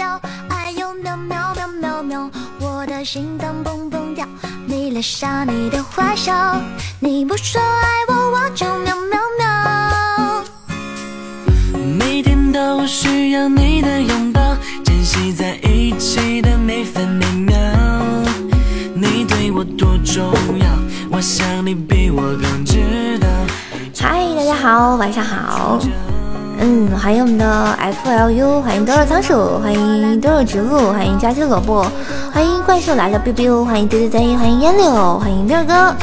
笑，还有喵喵喵喵喵，我的心脏蹦蹦跳。你留下你的坏笑，你不说爱我，我就喵喵喵。每天都需要你的拥抱，珍惜在一起的每分每秒。你对我多重要，我想你比我更知道。嗨，大家好，晚上好。嗯，欢迎我们的 FLU，欢迎多肉仓鼠，欢迎多肉植物，欢迎佳期萝卜，欢迎怪兽来了 biu biu，欢迎对对对，欢迎烟柳，欢迎六哥，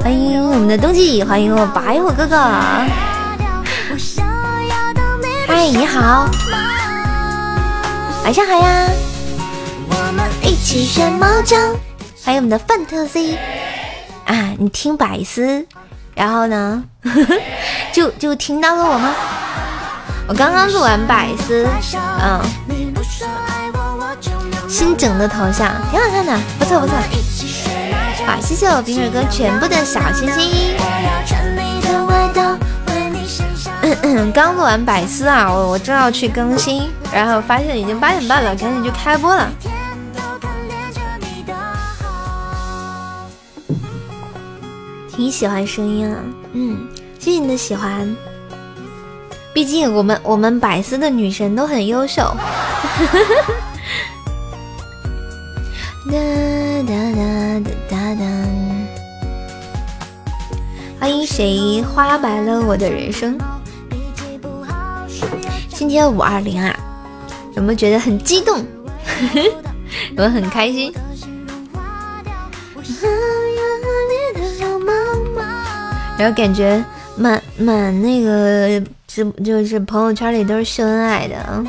欢迎我们的冬季，欢迎我白虎哥哥。嗨，你好，晚上好呀。我们一起学猫叫。欢迎我们的范特 C 啊，你听百思，然后呢，就就听到了我吗？我刚刚录完百思，嗯，新整的头像挺好看的，不错不错。好，谢谢我冰水哥全部的小心心。嗯嗯，刚录完百思啊，我我正要去更新，然后发现已经八点半了，赶紧就开播了。挺喜欢声音啊，嗯，谢谢你的喜欢。毕竟我们我们百思的女神都很优秀。哒哒哒哒哒。欢迎谁花白了我的人生？今天五二零啊，有没有觉得很激动？有没有很开心？然后感觉满满那个。就就是朋友圈里都是秀恩爱的啊！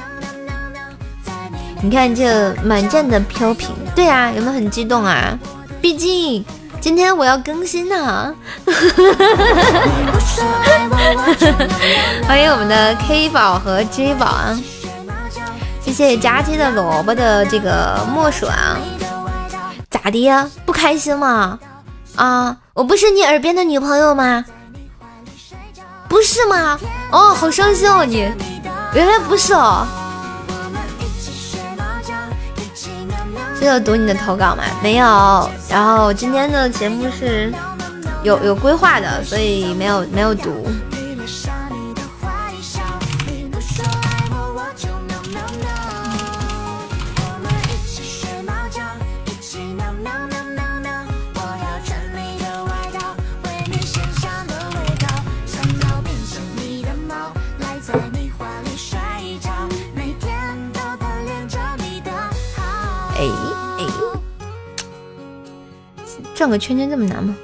你看这满站的飘屏，对啊，有没有很激动啊？毕竟今天我要更新呢。欢迎我们的 K 宝和 J 宝啊！谢谢佳期的萝卜的这个墨水啊！咋的呀？不开心吗？啊，我不是你耳边的女朋友吗？不是吗？哦，好伤心哦！你原来不是哦。是要读你的投稿吗？没有。然后今天的节目是有有规划的，所以没有没有读。转个圈圈这么难吗？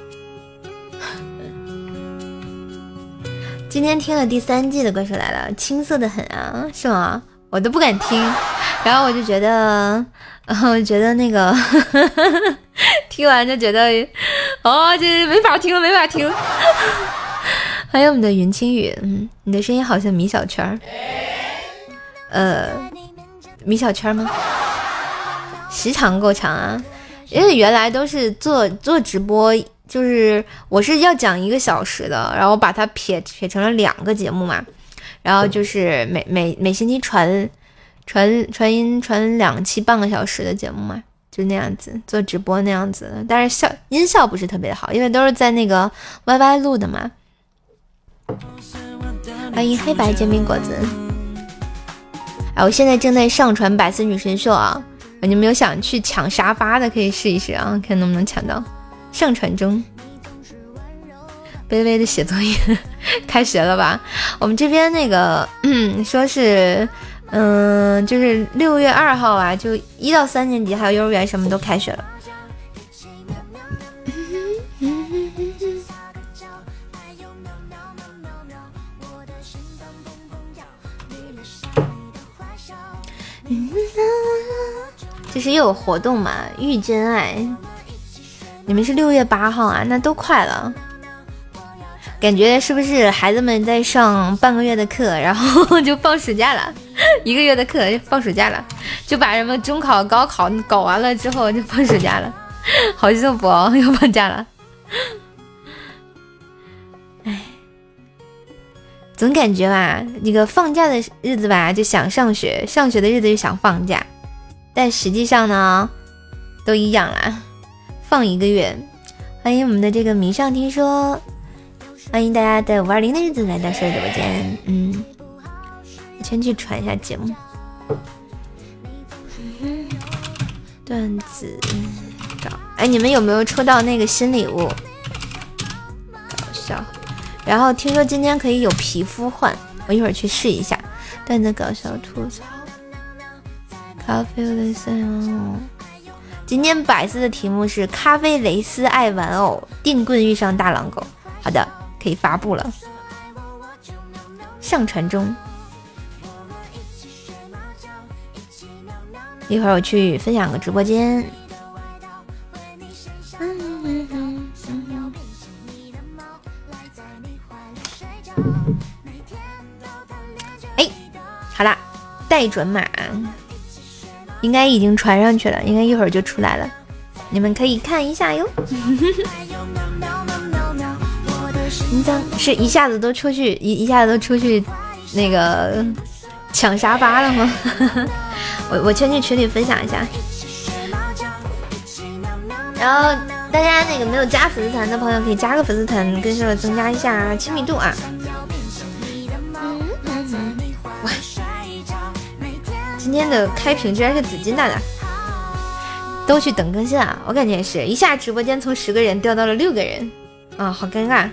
今天听了第三季的《怪兽来了》，青涩的很啊，是吗？我都不敢听，然后我就觉得，我觉得那个 听完就觉得，哦，这没法听了，没法听。欢迎我们的云清雨，嗯，你的声音好像米小圈，呃，米小圈吗？时长够长啊。因为原来都是做做直播，就是我是要讲一个小时的，然后把它撇撇成了两个节目嘛，然后就是每每每星期传传传音传两期半个小时的节目嘛，就那样子做直播那样子，但是效音效不是特别好，因为都是在那个 YY 录的嘛。欢迎黑白煎饼果子，哎，我现在正在上传百思女神秀啊。你们有想去抢沙发的，可以试一试啊，看能不能抢到。上传中，卑微的写作业开学了吧？我们这边那个，说是，嗯，就是六月二号啊，就一到三年级还有幼儿园什么都开学了。这是又有活动嘛？遇真爱，你们是六月八号啊？那都快了，感觉是不是孩子们在上半个月的课，然后就放暑假了？一个月的课放暑假了，就把什么中考、高考搞完了之后就放暑假了，好幸福哦，又放假了。哎，总感觉吧，那个放假的日子吧就想上学，上学的日子就想放假。但实际上呢，都一样啦。放一个月，欢迎我们的这个迷上听说，欢迎大家在五二零的日子来到瘦直播间。嗯，我先去传一下节目。段子找，哎，你们有没有抽到那个新礼物？搞笑。然后听说今天可以有皮肤换，我一会儿去试一下。段子搞笑吐槽。咖啡蕾丝哦，今天百思的题目是咖啡蕾丝爱玩偶，电棍遇上大狼狗。好的，可以发布了，上传中。一会儿我去分享个直播间。哎，好啦，待准码应该已经传上去了，应该一会儿就出来了，你们可以看一下哟。是一下子都出去一一下子都出去那个抢沙发了吗？我我先去群里分享一下，然后大家那个没有加粉丝团的朋友可以加个粉丝团，跟社增加一下亲密度啊。哇，今天的开屏居然是紫金大大，都去等更新啊！我感觉也是一下直播间从十个人掉到了六个人啊，好尴尬。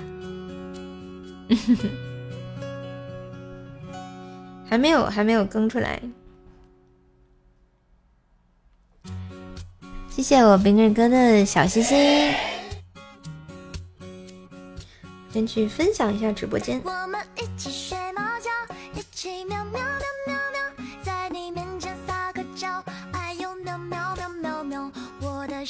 还没有还没有更出来。谢谢我冰棍哥的小心心，先去分享一下直播间。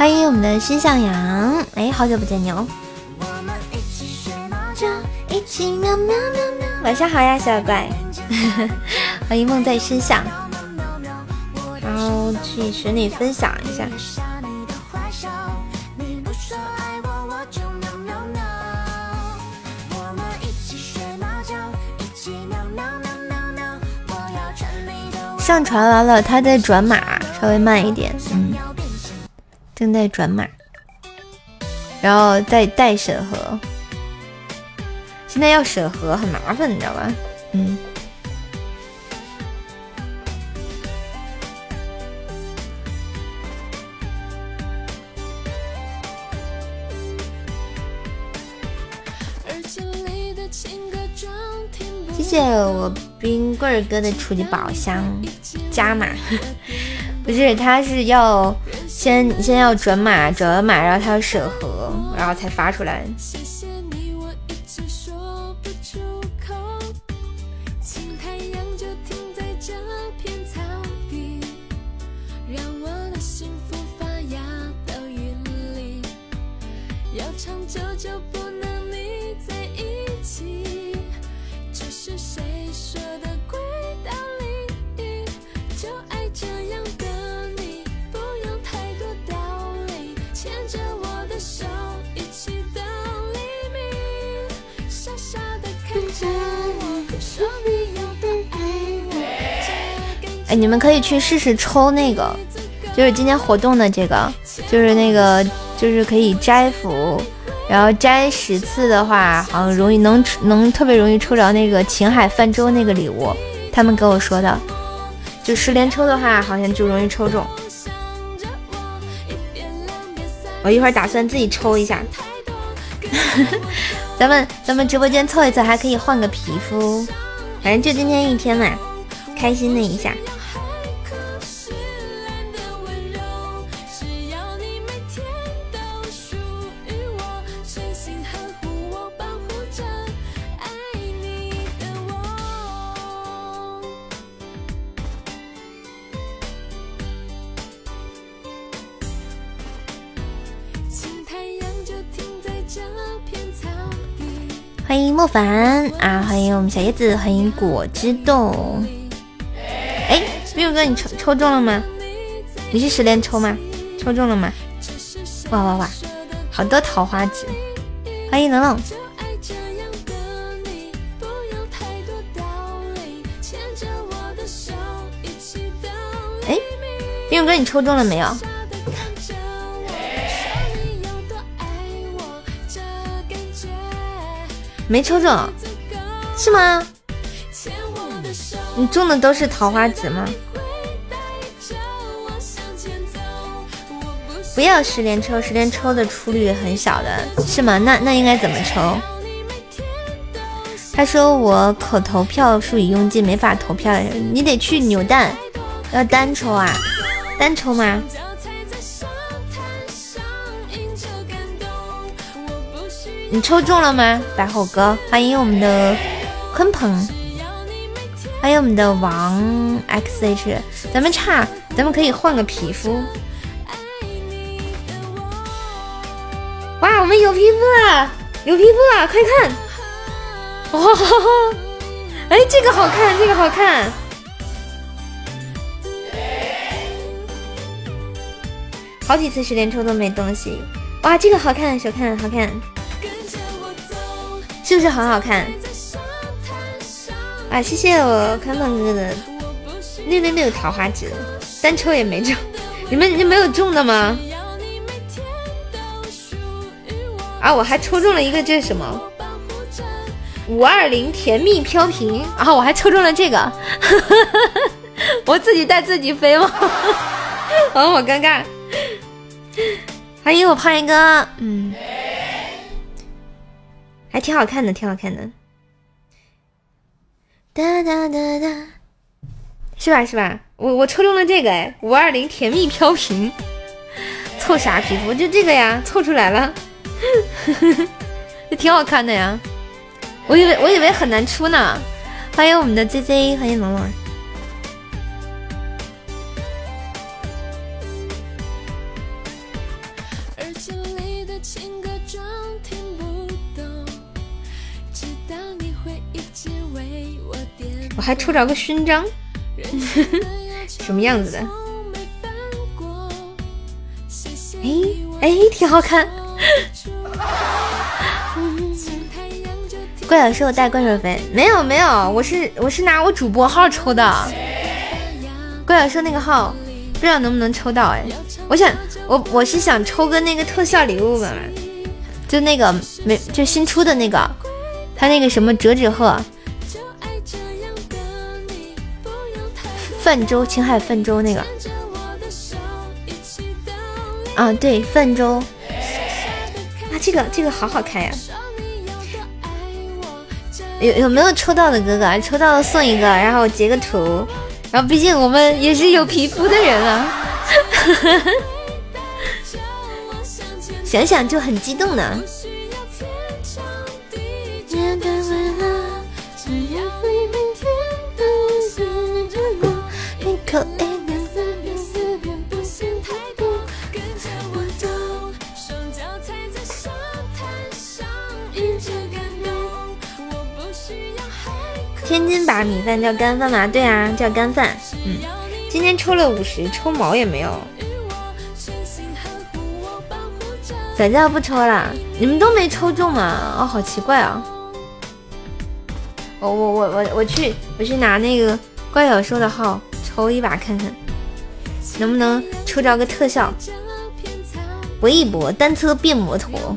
欢迎我们的心向阳，哎，好久不见你哦。我们一起睡猫觉，一起喵喵喵喵，晚上好呀，小乖。欢迎梦在身上，然后去群里分享一下。上传完了，他在转码，稍微慢一点，嗯，正在转码，然后再待审核。现在要审核很麻烦，你知道吧？嗯。谢谢我冰棍儿哥的初级宝箱加码，不是，他是要先先要转码，转完码然后他要审核，然后才发出来。哎，你们可以去试试抽那个，就是今天活动的这个，就是那个就是可以摘福，然后摘十次的话，好像容易能能特别容易抽着那个秦海泛舟那个礼物，他们跟我说的，就十连抽的话，好像就容易抽中。我，一会儿打算自己抽一下，咱们咱们直播间凑一凑还可以换个皮肤，反正就今天一天嘛，开心的一下。莫凡啊，欢迎我们小叶子，欢迎果汁冻。哎，冰勇哥，你抽抽中了吗？你是十连抽吗？抽中了吗？哇哇哇，好多桃花纸！欢迎冷冷。哎，冰哥，你抽中了没有？没抽中，是吗？你中的都是桃花纸吗？不要十连抽，十连抽的出率很小的，是吗？那那应该怎么抽？他说我可投票数已用尽，没法投票。你得去扭蛋，要单抽啊？单抽吗？你抽中了吗，白虎哥？欢迎我们的鲲鹏，欢迎我们的王 xh。咱们差，咱们可以换个皮肤。哇，我们有皮肤了，有皮肤了，快看！哇哈哈，哎，这个好看，这个好看。好几次十连抽都没东西，哇，这个好看，小看，好看。就是很好看？啊，谢谢我康胖哥的。那边没有桃花纸，单抽也没中。你们你没有中的吗？啊，我还抽中了一个，这是什么？五二零甜蜜飘屏。然后我还抽中了这个，我自己带自己飞吗？啊，好尴尬。欢迎我胖一哥，嗯。还挺好看的，挺好看的，哒哒哒哒，是吧是吧？我我抽中了这个哎，五二零甜蜜飘屏，凑啥皮肤？就这个呀，凑出来了，呵呵呵这挺好看的呀。我以为我以为很难出呢。欢迎我们的 Z Z，欢迎龙龙。还抽着个勋章，什么样子的？哎哎，挺好看。怪小兽带怪兽飞，没有没有，我是我是拿我主播号抽的。怪小兽那个号不知道能不能抽到哎，我想我我是想抽个那个特效礼物吧，就那个没就新出的那个，他那个什么折纸鹤。泛舟，青海泛舟那个啊，对，泛舟啊，这个这个好好看呀！有有没有抽到的哥哥？抽到了送一个，然后截个图，然后毕竟我们也是有皮肤的人啊，想想就很激动呢。天津把米饭叫干饭吗？对啊，叫干饭。嗯，今天抽了五十，抽毛也没有。早教不抽了，你们都没抽中吗？哦，好奇怪啊！我我我我我去我去拿那个怪小兽的号抽一把看看，能不能抽着个特效？搏一搏，单车变摩托。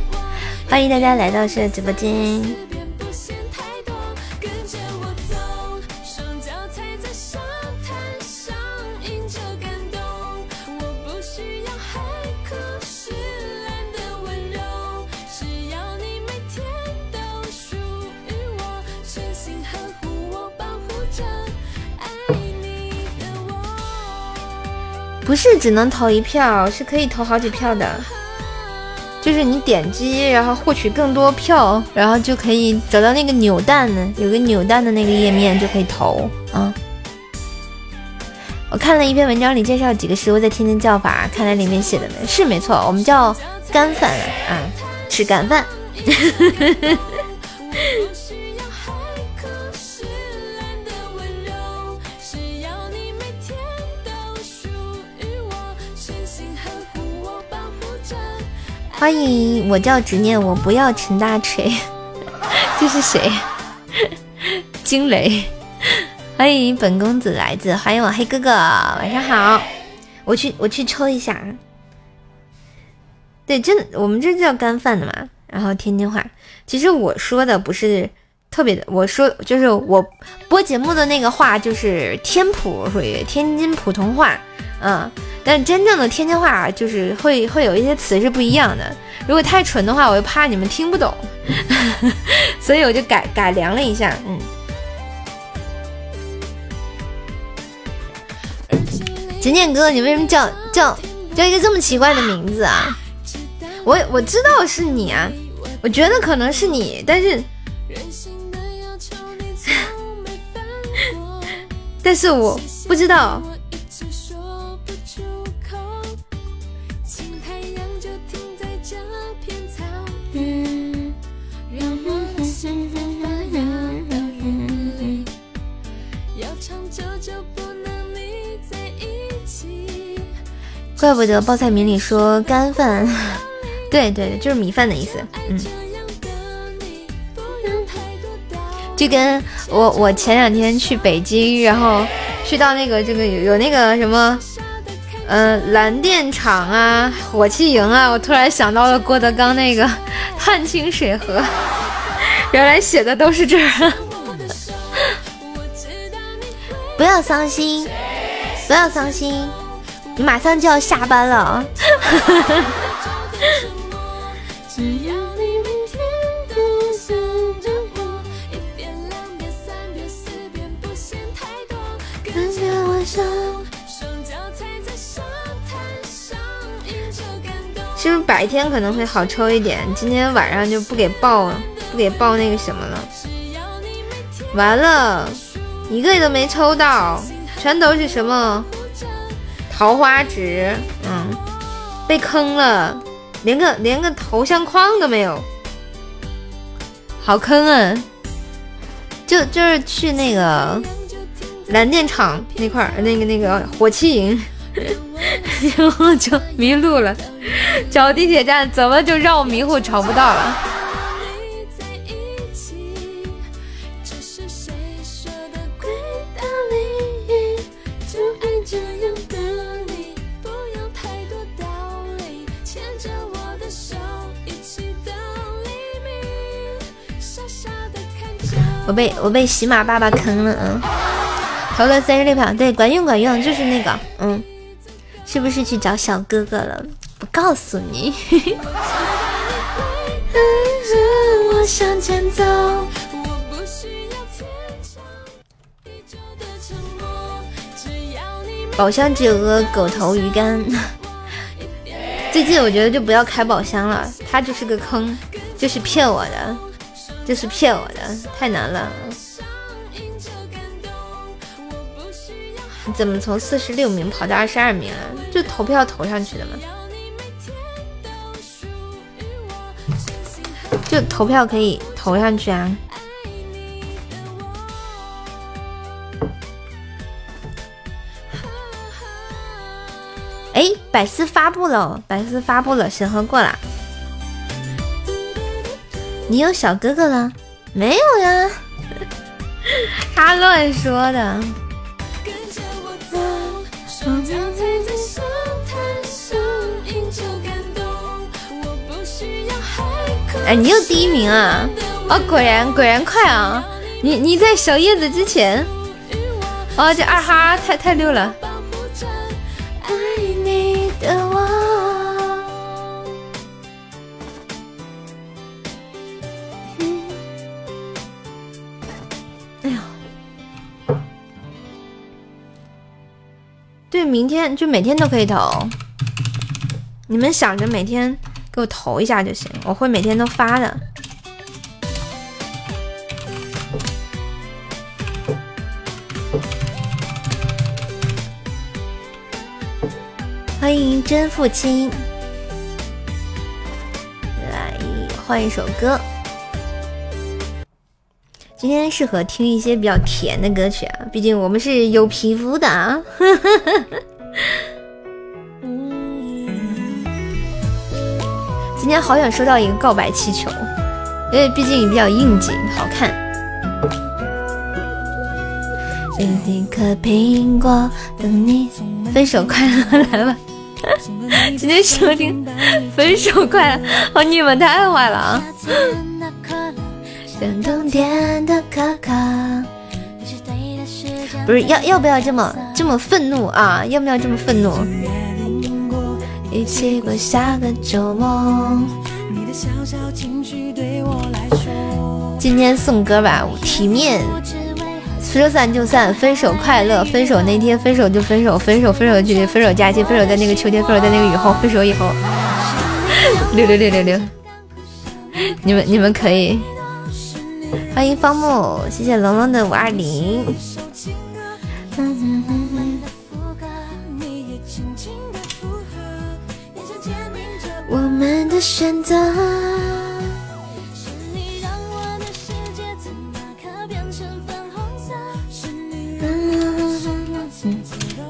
欢迎大家来到是直播间。不是只能投一票，是可以投好几票的。就是你点击，然后获取更多票，然后就可以找到那个扭蛋的，有个扭蛋的那个页面就可以投啊。我看了一篇文章里介绍几个食物在天津叫法，看来里面写的没是没错，我们叫干饭啊，吃干饭。欢迎，我叫执念，我不要陈大锤。这是谁？惊雷。欢迎本公子来自，欢迎我黑哥哥，晚上好。我去，我去抽一下。对，真的，我们这叫干饭的嘛。然后天津话，其实我说的不是特别的，我说就是我播节目的那个话就是天普，属于天津普通话，嗯。但真正的天津话就是会会有一些词是不一样的，如果太纯的话，我又怕你们听不懂，所以我就改改良了一下。嗯，简简哥，你为什么叫叫叫一个这么奇怪的名字啊？我我知道是你啊，我觉得可能是你，但是，但是我不知道。怪不得报菜名里说干饭，对对对，就是米饭的意思。嗯，就跟我我前两天去北京，然后去到那个这个有有那个什么，嗯，蓝电厂啊，火器营啊，我突然想到了郭德纲那个 探清水河，原来写的都是这儿。不要伤心，不要伤心。你马上就要下班了，是不是白天可能会好抽一点？今天晚上就不给报，不给报那个什么了。完了，一个都没抽到，全都是什么？桃花值，嗯，被坑了，连个连个头像框都没有，好坑啊！就就是去那个蓝电厂那块儿，那个那个火器营，然后就迷路了，找地铁站怎么就绕迷糊找不到了？我被我被喜马爸爸坑了，嗯，投了三十六票，对，管用管用，就是那个，嗯，是不是去找小哥哥了？不告诉你。宝箱只有个狗头鱼干，最近我觉得就不要开宝箱了，它就是个坑，就是骗我的。这是骗我的，太难了！你怎么从四十六名跑到二十二名了？就投票投上去的吗？就投票可以投上去啊！哎，百思发布了，百思发布了，审核过了。你有小哥哥了？没有呀，他乱说的。哎，你又第一名啊！哦，果然果然快啊！你你在小叶子之前。哦，这二哈太太溜了。明天就每天都可以投。你们想着每天给我投一下就行，我会每天都发的。欢迎真父亲，来换一首歌。今天适合听一些比较甜的歌曲啊，毕竟我们是有皮肤的啊。今天好想收到一个告白气球，因为毕竟比较应景，好看。一颗苹果等你，分手快乐，来吧。今天收听分手快乐，哦，你们太坏了啊！不是要要不要这么这么愤怒啊？要不要这么愤怒？一起过下个周末。今天送歌吧，体面。说散就散，分手快乐。分手那天，分手就分手，分手分手距离分手假期，分手在那个秋天，分手在那个雨后，分手以后。六六六六六，你们你们可以，欢迎方木，谢谢龙龙的五二零。我们的选择。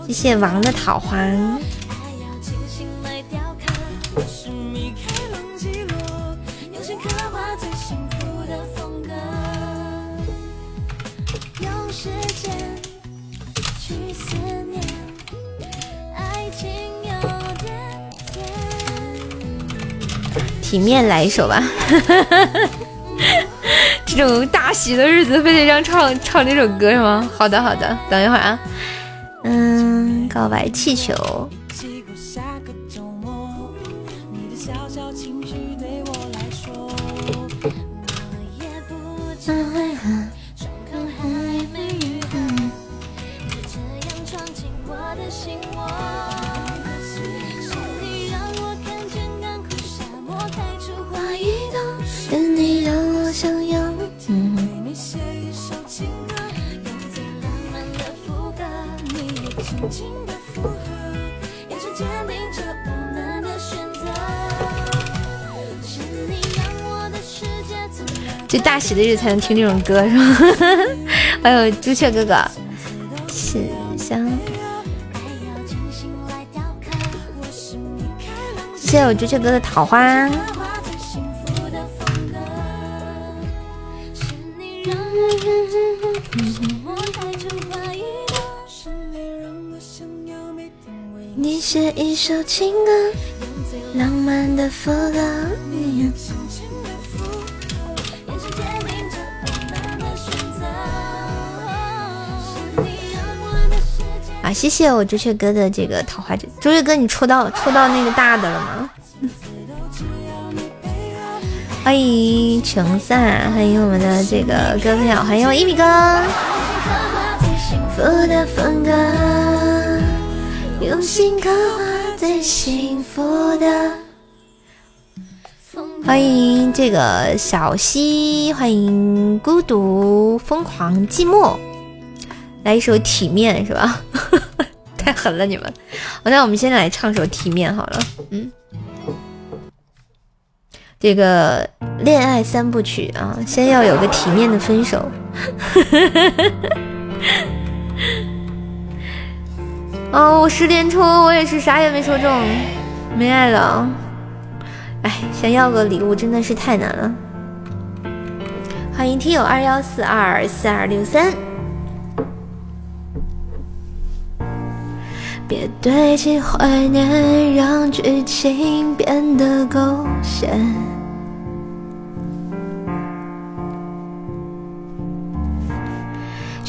谢谢王的桃花。体面来一首吧，这种大喜的日子，非得让唱唱这首歌是吗？好的好的，等一会儿啊。嗯，告白气球。就大喜的日子才能听这种歌是吗？还有朱雀哥哥，是香。谢谢我朱雀哥的桃花。首情歌，浪漫的副歌。啊，谢谢我朱雀哥的这个桃花针。朱雀哥，你抽到抽到那个大的了吗？欢迎琼萨，欢迎我们的这个哥哥好，欢迎我一米哥。最幸福的欢迎这个小溪，欢迎孤独疯狂寂寞。来一首体面是吧？太狠了你们！好那我们先来唱首体面好了。嗯，这个恋爱三部曲啊，先要有个体面的分手。哦，我十连抽，我也是啥也没抽中，没爱了。哎，想要个礼物真的是太难了。欢迎听友二幺四二四二六三。别堆积怀念，让剧情变得狗血。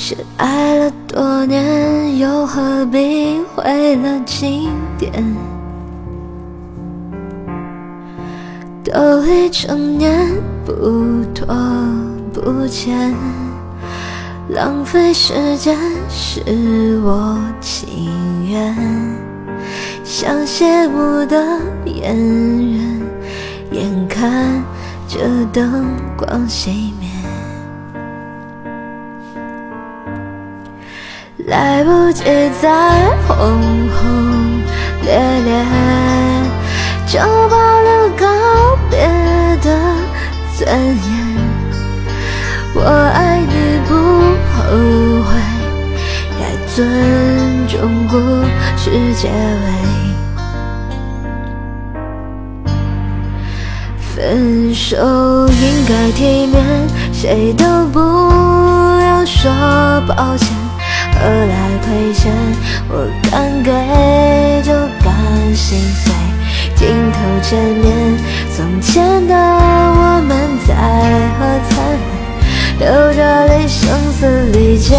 是爱了多年，又何必毁了经典？都已成年，不拖不欠，浪费时间是我情愿。像谢幕的演员，眼看着灯光熄灭。来不及再轰轰烈烈，就保留告别的尊严。我爱你不后悔，也尊重故事结尾。分手应该体面，谁都不要说抱歉。何来亏欠？我敢给就敢心碎。镜头前面，从前的我们在喝彩，流着泪声嘶力竭。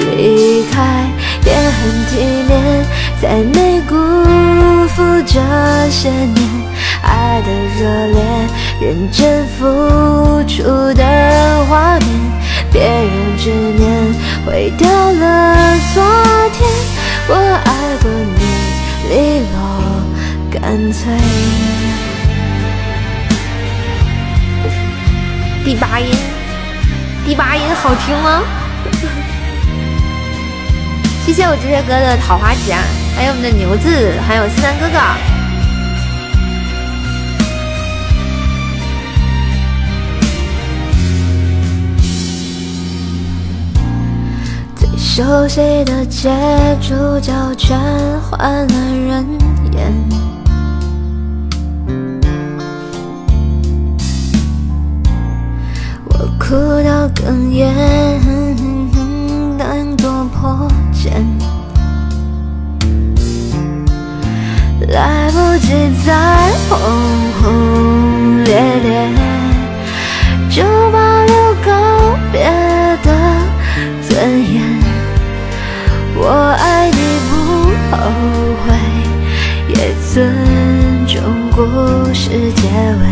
离开也很体面，再没辜负这些年爱的热烈，认真付出的画面。别让执念毁掉了昨天。我爱过你，利落干脆。第八音，第八音好听吗？谢谢我这些哥的桃花指啊，还有我们的牛子，还有思南哥哥。熟悉的街，主角全换了人演。我哭到哽咽，当作破茧。来不及再轰轰烈烈，故事结尾。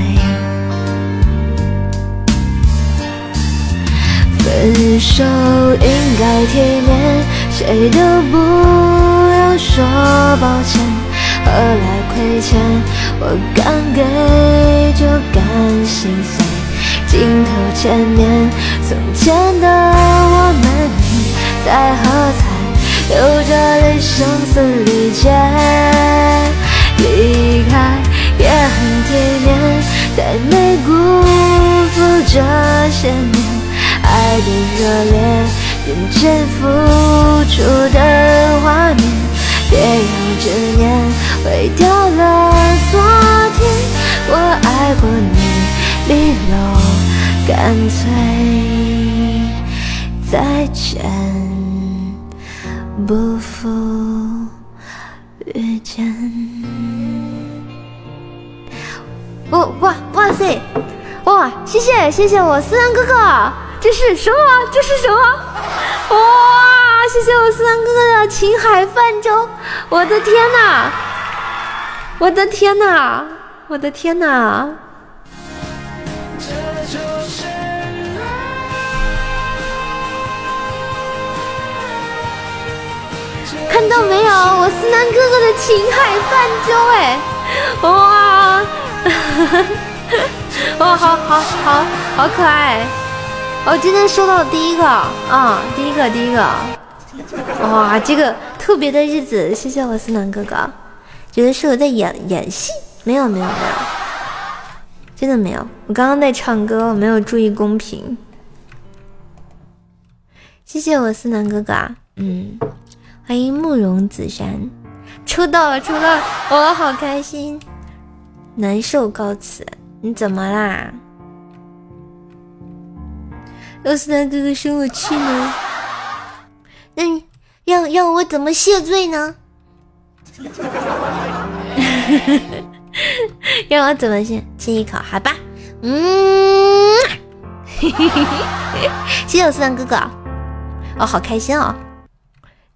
分手应该体面，谁都不要说抱歉。何来亏欠？我敢给就敢心碎。镜头前面，从前的我们在喝彩，流着泪声嘶力竭。离开也很体面，再没辜负这些年爱的热烈，认真付出的画面。别让执念毁掉了昨天。我爱过你，利落干脆。再见，谢谢我思南哥哥，这是什么？这是什么？哇！谢谢我思南哥哥的情海泛舟，我的天哪！我的天哪！我的天哪！看到没有，我思南哥哥的情海泛舟，哎，哇，哇，好好好好可爱！我今天收到第一个啊，第一个第一个，哇，这个特别的日子，谢谢我思南哥哥，觉得是我在演演戏，没有没有没有，真的没有，我刚刚在唱歌，我没有注意公屏，谢谢我思南哥哥，嗯。欢迎慕容紫珊，抽到了，抽到了，我好开心。难受告辞，你怎么啦？要是他哥哥生我气呢？那你让让我怎么谢罪呢？让我怎么谢？亲一口，好吧。嗯，谢谢我四郎哥哥，哦，好开心哦！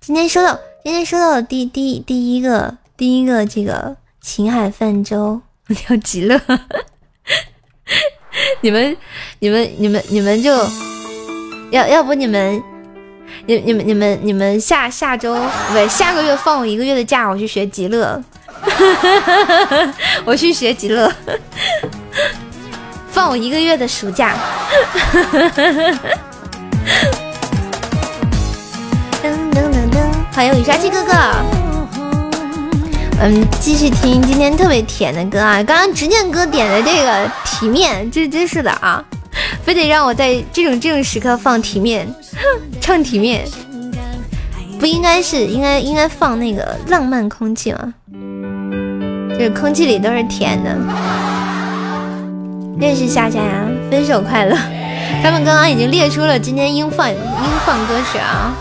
今天收到，今天收到的第第第一个第一个这个秦海泛舟，要极乐。你们你们你们你们就要要不你们你你们你们你们下下周不对下个月放我一个月的假，我去学极乐。我去学极乐，放我一个月的暑假。噔噔噔噔，欢迎雨刷器哥哥。嗯，继续听今天特别甜的歌啊！刚刚执念哥点的这个体面，这真是的啊，非得让我在这种这种时刻放体面，唱体面，不应该是应该应该放那个浪漫空气吗？就是空气里都是甜的。认识夏夏呀，分手快乐！他们刚刚已经列出了今天应放应放歌曲啊。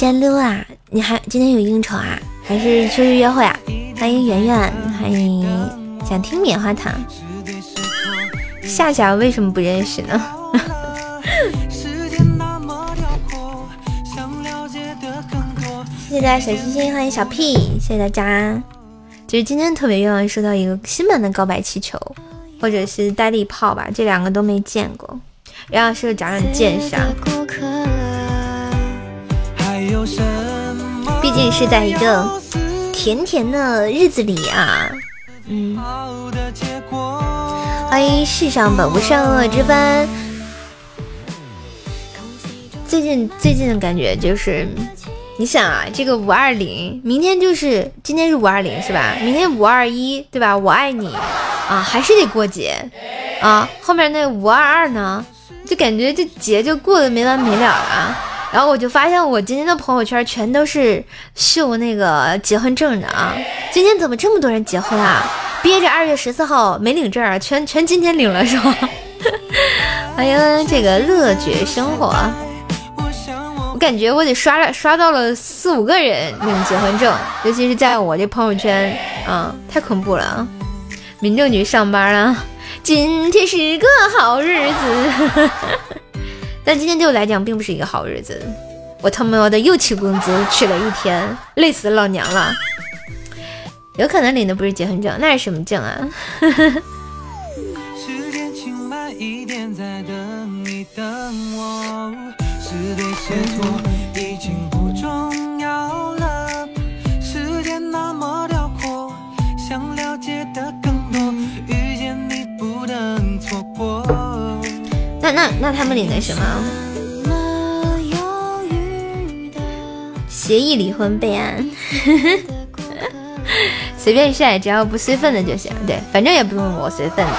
你先溜啊！你还今天有应酬啊？还是出去约会啊？欢迎圆圆，欢迎想听棉花糖。夏夏为什么不认识呢？谢谢大家小心心，欢迎小屁，谢谢大家。就是今天特别愿望收到一个新版的告白气球，或者是呆立炮吧，这两个都没见过。然后是长长见识啊。毕竟是在一个甜甜的日子里啊，嗯。欢迎世上本无善恶之分。最近最近的感觉就是，你想啊，这个五二零，明天就是今天是五二零是吧？明天五二一对吧？我爱你啊，还是得过节啊。后面那五二二呢，就感觉这节就过得没完没了啊。然后我就发现，我今天的朋友圈全都是秀那个结婚证的啊！今天怎么这么多人结婚啊？憋着二月十四号没领证啊，全全今天领了是吗？欢迎这个乐绝生活，我感觉我得刷了刷到了四五个人领结婚证，尤其是在我这朋友圈啊，太恐怖了啊！民政局上班了，今天是个好日子。但今天对我来讲并不是一个好日子，我他妈的又取工资取了一天，累死老娘了。有可能领的不是结婚证，那是什么证啊？的更多，遇见你不能错过那那他们领的什么？协议离婚备案，随便晒，只要不随份子就行。对，反正也不用我随份子。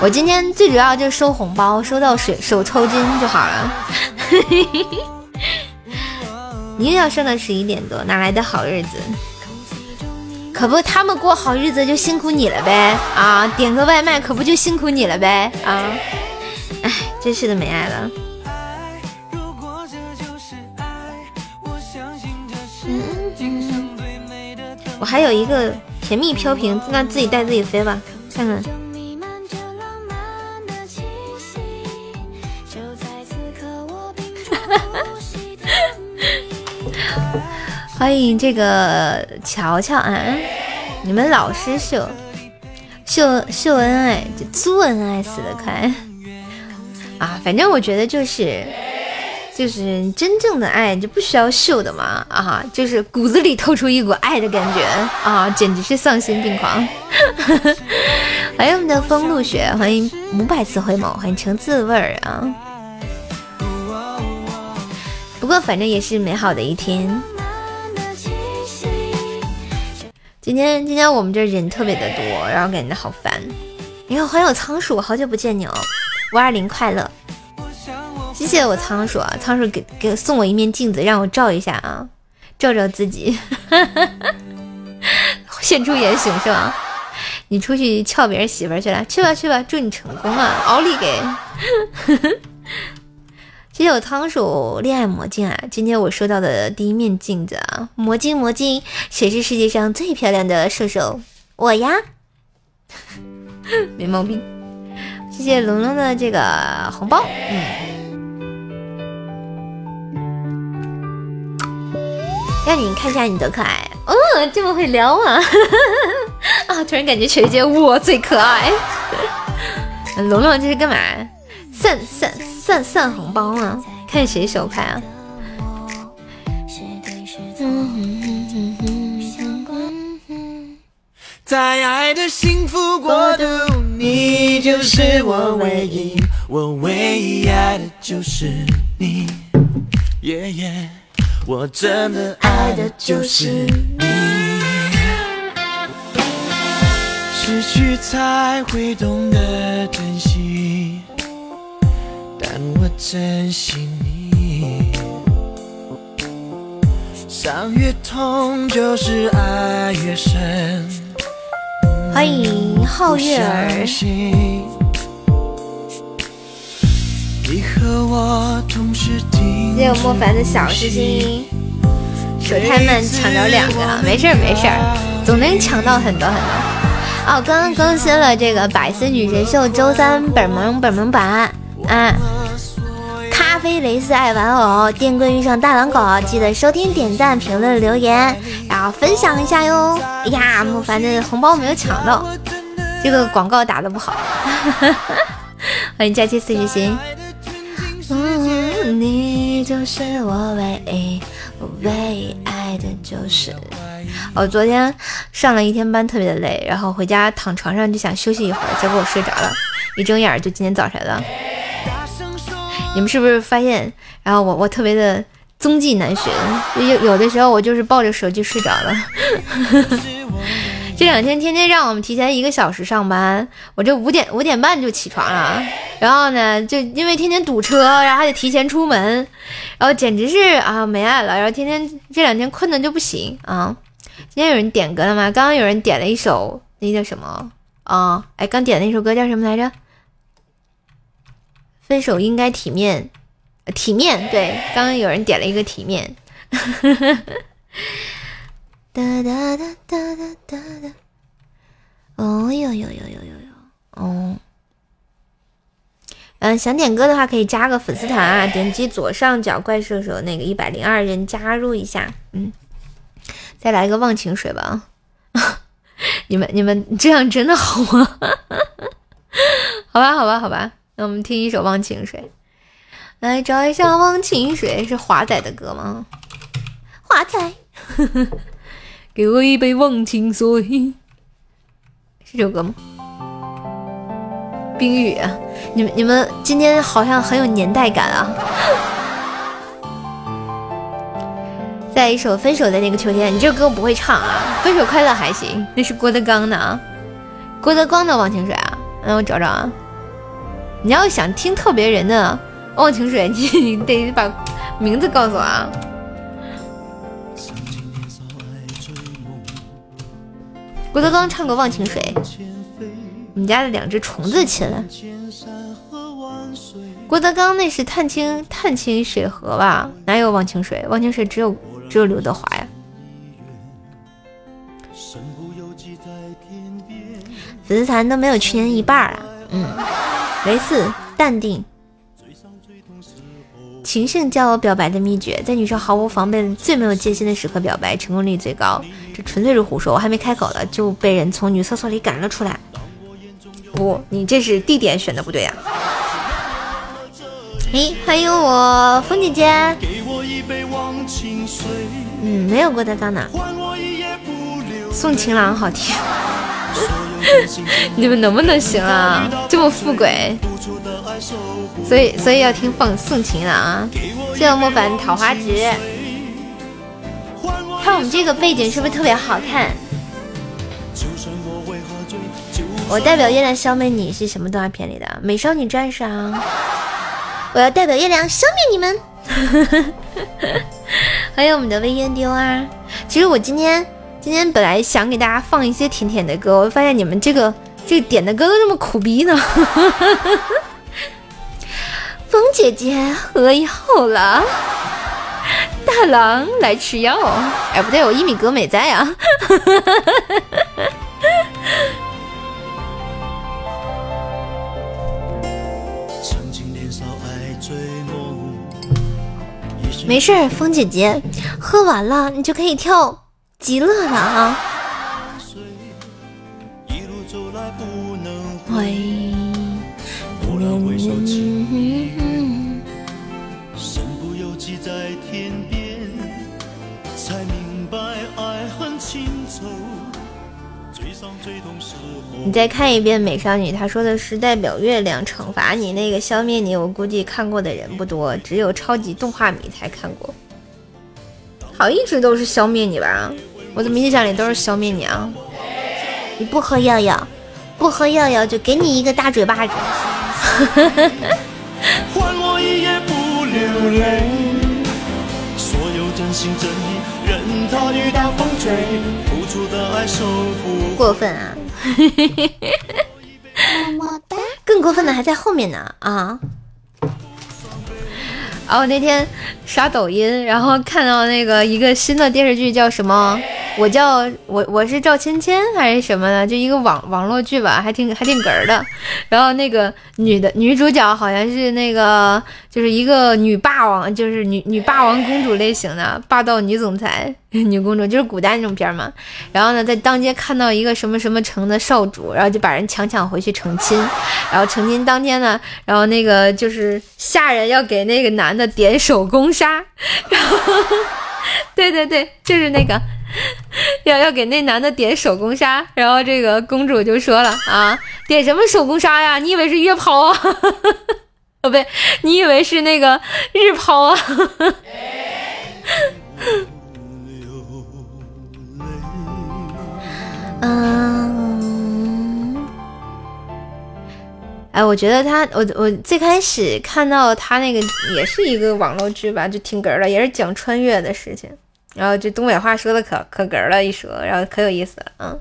我今天最主要就是收红包，收到手手抽筋就好了。你又要上到十一点多，哪来的好日子？可不，他们过好日子就辛苦你了呗。啊，点个外卖可不就辛苦你了呗。啊。真是的没爱了。我还有一个甜蜜飘屏，那自己带自己飞吧，看看。欢迎这个乔乔啊！你们老是秀秀秀恩爱，就租恩爱死的快。啊，反正我觉得就是，就是真正的爱就不需要秀的嘛，啊，就是骨子里透出一股爱的感觉啊，简直是丧心病狂。欢迎我们的风露雪，欢迎五百次回眸，欢迎橙子味儿啊。不过反正也是美好的一天。今天今天我们这人特别的多，然后感觉好烦。你好，欢迎我仓鼠，好久不见你哦。五二零快乐！谢谢我仓鼠，仓鼠给给送我一面镜子，让我照一下啊，照照自己。现出原形是吧？你出去撬别人媳妇去了？去吧去吧，祝你成功啊！奥利给！谢谢我仓鼠恋爱魔镜啊！今天我收到的第一面镜子啊，魔镜魔镜，谁是世界上最漂亮的射手？我呀，没毛病。谢谢龙龙的这个红包，嗯，让你看一下你多可爱哦，这么会撩啊！啊，突然感觉全世界我最可爱。龙龙这是干嘛？散散散散红包啊？看谁手快啊？在爱的幸福国度，你就是我唯一，我唯一爱的就是你。耶耶，我真的爱的就是你。失去才会懂得珍惜，但我珍惜你。伤越痛，就是爱越深。欢迎皓月儿，谢谢莫凡的小心心，手太慢抢着两个，没事儿没事儿，总能抢到很多很多。哦，刚刚更新了这个百思女神秀周三本萌本萌版啊。咖啡蕾丝爱玩偶，电棍遇上大狼狗，记得收听、点赞、评论、留言，然后分享一下哟。哎呀，莫凡的红包没有抢到，这个广告打的不好。欢迎假期四十心。嗯，你就是我唯一，我唯一爱的就是我昨天上了一天班，特别的累，然后回家躺床上就想休息一会儿，结果我睡着了，一睁眼就今天早晨了。你们是不是发现？然后我我特别的踪迹难寻，有有的时候我就是抱着手机睡着了。这两天天天让我们提前一个小时上班，我这五点五点半就起床了。然后呢，就因为天天堵车，然后还得提前出门，然后简直是啊没爱了。然后天天这两天困的就不行啊。今天有人点歌了吗？刚刚有人点了一首那叫什么啊？哎，刚点那首歌叫什么来着？分手应该体面，体面对。刚刚有人点了一个体面。哒 哒哒哒哒哒哒。哦呦呦呦呦呦呦。哦。嗯，想点歌的话可以加个粉丝团啊，点击左上角怪兽手那个一百零二人加入一下。嗯。再来一个忘情水吧。你们你们这样真的好吗？好吧好吧好吧。那我们听一首《忘情水》，来找一下《忘情水》是华仔的歌吗？华仔，给我一杯忘情水，是这首歌吗？冰雨，你们你们今天好像很有年代感啊！再一首《分手的那个秋天》，你这歌我不会唱啊，《分手快乐》还行，那是郭德纲的啊，郭德纲的《忘情水》啊，那我找找啊。你要想听特别人的《忘情水》，你得把名字告诉我啊。郭德纲唱过《忘情水》，我们家的两只虫子亲了。郭德纲那是《探清探清水河》吧？哪有《忘情水》？《忘情水》只有只有刘德华呀。粉丝团都没有去年一半啊，嗯。雷四，淡定。情圣教我表白的秘诀，在女生毫无防备、最没有戒心的时刻表白，成功率最高。这纯粹是胡说，我还没开口了，就被人从女厕所里赶了出来。不，你这是地点选的不对呀。嘿，欢迎我风姐姐。嗯，没有郭德纲呢。送情郎好听。你们能不能行啊？这么富贵，所以所以要听放送情了啊！谢谢莫凡桃花值，看我们这个背景是不是特别好看？我代表月亮消灭你是什么动画片里的？美少女战士啊！我要代表月亮消灭你们！欢迎我们的微烟丢啊！其实我今天。今天本来想给大家放一些甜甜的歌，我发现你们这个这个点的歌都这么苦逼呢。风姐姐喝药了，大郎来吃药。哎，不对，我一米哥没在啊。没事，风姐姐，喝完了你就可以跳极乐了啊！喂，你再看一遍《美少女》，她说的是代表月亮惩罚你那个消灭你，我估计看过的人不多，只有超级动画迷才看过。好，一直都是消灭你吧？我怎么印象里都是消灭你啊？你不喝药药，不喝药药就给你一个大嘴巴子。过分啊！么么哒更过分的还在后面呢啊！然后，那天刷抖音，然后看到那个一个新的电视剧叫什么？我叫我我是赵芊芊还是什么的？就一个网网络剧吧，还挺还挺哏儿的。然后那个女的女主角好像是那个就是一个女霸王，就是女女霸王公主类型的霸道女总裁 女公主，就是古代那种片嘛。然后呢，在当街看到一个什么什么城的少主，然后就把人强抢回去成亲。然后成亲当天呢，然后那个就是下人要给那个男的点手工纱。然后，对对对，就是那个。要要给那男的点手工纱，然后这个公主就说了啊，点什么手工纱呀？你以为是月抛啊？哦不对，你以为是那个日抛啊？嗯，哎，我觉得他，我我最开始看到他那个也是一个网络剧吧，就挺哏的，也是讲穿越的事情。然后这东北话说的可可哏了，一说，然后可有意思了，嗯。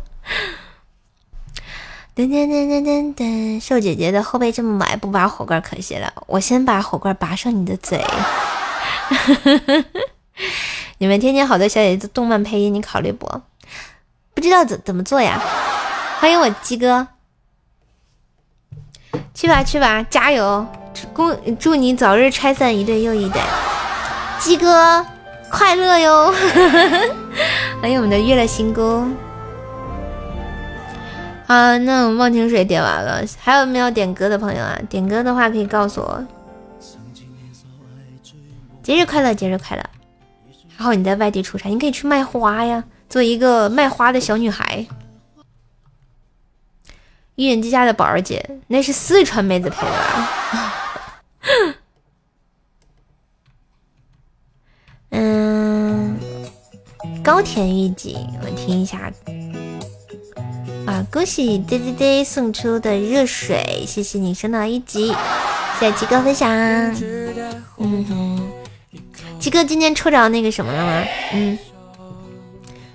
噔噔噔噔噔噔，瘦姐姐的后背这么歪，不拔火罐可惜了。我先把火罐拔上你的嘴。你们天天好多小姐姐的动漫配音，你考虑不？不知道怎怎么做呀？欢迎我鸡哥，去吧去吧，加油！恭祝你早日拆散一对又一对，鸡哥。快乐哟！欢迎我们的月乐星宫。啊，那我们忘情水点完了，还有没有点歌的朋友啊？点歌的话可以告诉我。节日快乐，节日快乐！还好你在外地出差，你可以去卖花呀，做一个卖花的小女孩。一人之家的宝儿姐，那是四川妹子配的。吧？嗯，高田预警，我听一下。啊，恭喜 Z Z Z 送出的热水，谢谢你升到一级，谢谢鸡哥分享。嗯哼，鸡哥今天抽着那个什么了吗？嗯，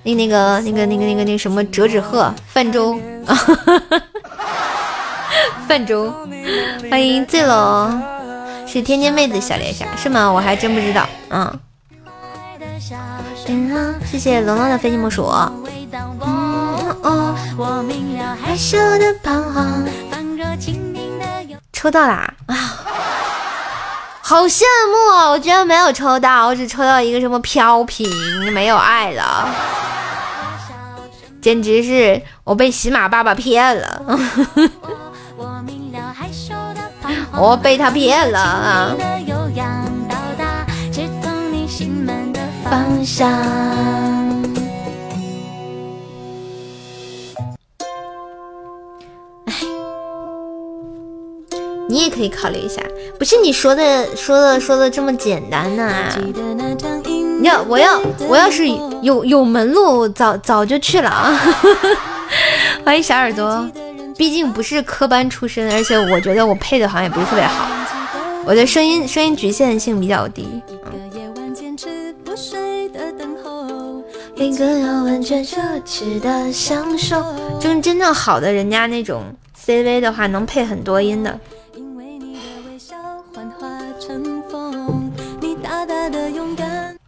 那那个那个那个那个那个什么折纸鹤泛舟啊，泛舟，欢迎醉了，是天津妹子小脸侠是吗？我还真不知道，嗯。谢谢龙龙的飞机木薯。抽到啦！啊，好羡慕啊！我居然没有抽到，我只抽到一个什么飘屏，没有爱了，简直是我被喜马爸爸骗了，我被他骗了啊！方向。你也可以考虑一下，不是你说的说的说的这么简单呢？要我要我要是有有门路，早早就去了啊！欢迎小耳朵，毕竟不是科班出身，而且我觉得我配的好像也不是特别好，我的声音声音局限性比较低。一个要完全奢侈的享受。就是真正好的人家那种 CV 的话，能配很多音的。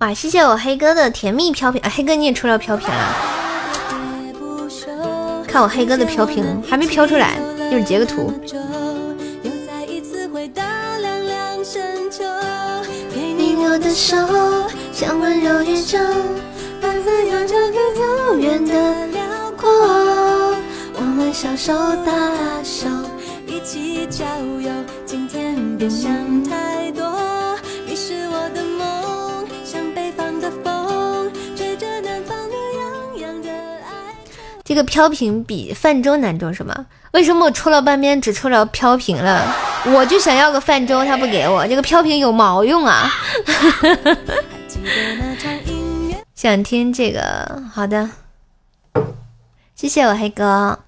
哇，谢谢我黑哥的甜蜜飘屏，啊、黑哥你也出了飘屏了，喋不休看我黑哥的飘屏还没飘出来，一会儿截个图。又再一次回到凉凉深秋，给你我的手，像温柔宇宙，把自由交给走远的辽阔。我们小手搭手，一起郊游，今天别想太多。这个飘屏比泛舟难中是吗？为什么我抽了半边只抽着飘屏了？我就想要个泛舟，他不给我，这个飘屏有毛用啊！想听这个，好的，谢谢我黑哥。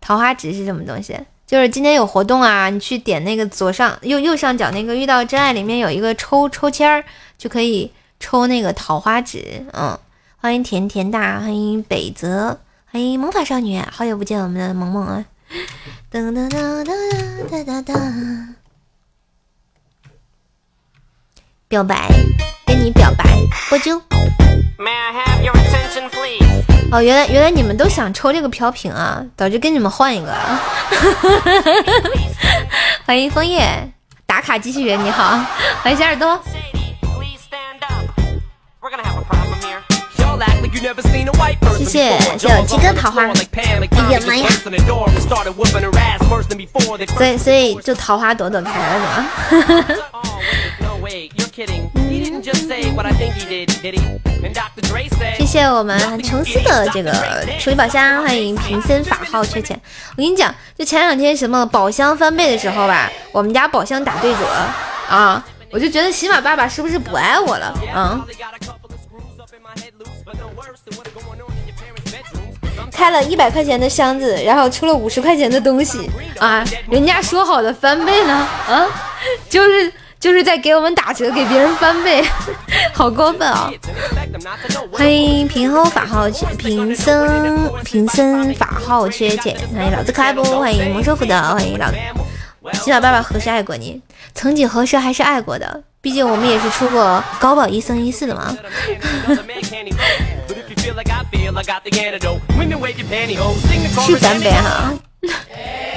桃花纸是什么东西？就是今天有活动啊，你去点那个左上右右上角那个遇到真爱里面有一个抽抽签儿，就可以抽那个桃花纸。嗯，欢迎甜甜大，欢迎北泽，欢迎魔法少女，好久不见我们的萌萌啊！噔噔噔噔噔噔噔，表白，跟你表白，波啾。May I have your attention, please? 哦，原来原来你们都想抽这个飘屏啊，早就跟你们换一个。欢迎枫叶打卡机器人，你好，欢迎小耳朵。谢谢，谢谢七哥桃花。哎呀妈呀！所以所以就桃花朵朵开，了吧？谢谢我们琼斯的这个手机宝箱，欢迎贫僧法号缺钱。我跟你讲，就前两天什么宝箱翻倍的时候吧，我们家宝箱打对折啊，我就觉得喜马爸爸是不是不爱我了？啊。开了一百块钱的箱子，然后出了五十块钱的东西啊！人家说好的翻倍呢？啊，就是就是在给我们打折，给别人翻倍，好过分啊欢迎平后法号缺贫僧平僧法号缺钱，欢迎老子可爱不？欢迎魔兽福德，欢迎老洗澡爸爸何时爱过你？曾几何时还是爱过的，毕竟我们也是出过高保一生一世的嘛。是 chorus 翻 and 倍 they 哈？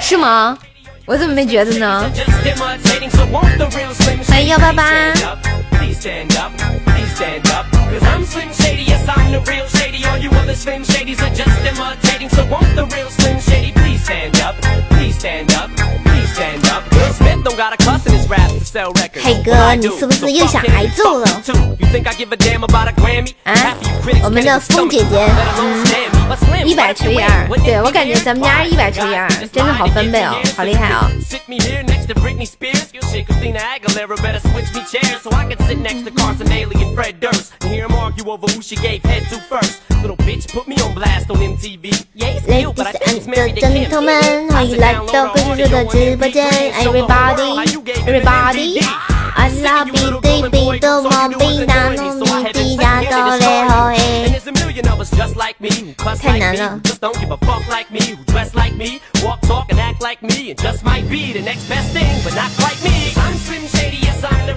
是吗？我怎么没觉得呢？just imitating. So won't the real Slim 欢迎 Shady 幺八八黑哥，你是不是又想挨揍了？啊，我们的风姐姐，嗯，一百除以二，对我感觉咱们家一百除以二，真的好分贝哦，好厉害哦。Ladies and gentlemen，欢迎来到贵叔叔的直播间，Everybody。，everybody，everybody。阿拉比对比多么比大努米迪亚多雷吼 And 诶，there's a million of us just like me who cuss 太 like 难 me, 了 who just don't give a fuck like me, who dress like me, walk, talk, and act like me, and just might be the I'm the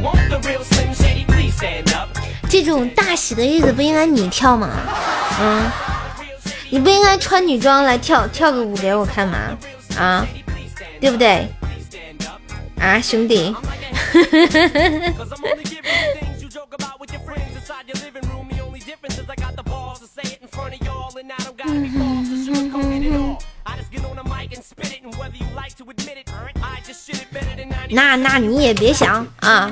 won't the up? 这种大喜的日子不应该你跳吗？嗯，你不应该穿女装来跳跳个舞给我看吗？啊，对不对啊，兄弟？那那你也别想啊。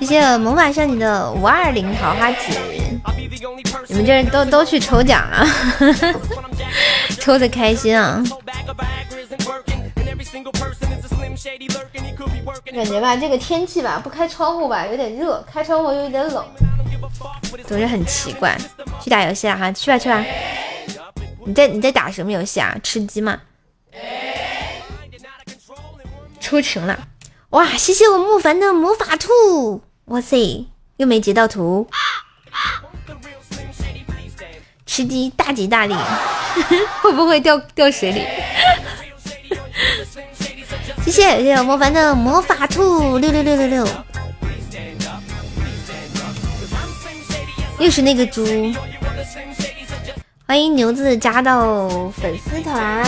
谢谢魔法少女的五二零桃花姐，你们这都都去抽奖啊，抽的开心啊。感觉吧，这个天气吧，不开窗户吧有点热，开窗户又有点冷总是很奇怪。去打游戏了哈，去吧去吧。你在你在打什么游戏啊？吃鸡吗出城了！哇，谢谢我木凡的魔法兔！哇塞，又没截到图。吃鸡大吉大利，会不会掉掉水里？谢谢谢谢莫凡的魔法兔六六六六六，又是那个猪。欢迎牛子加到粉丝团。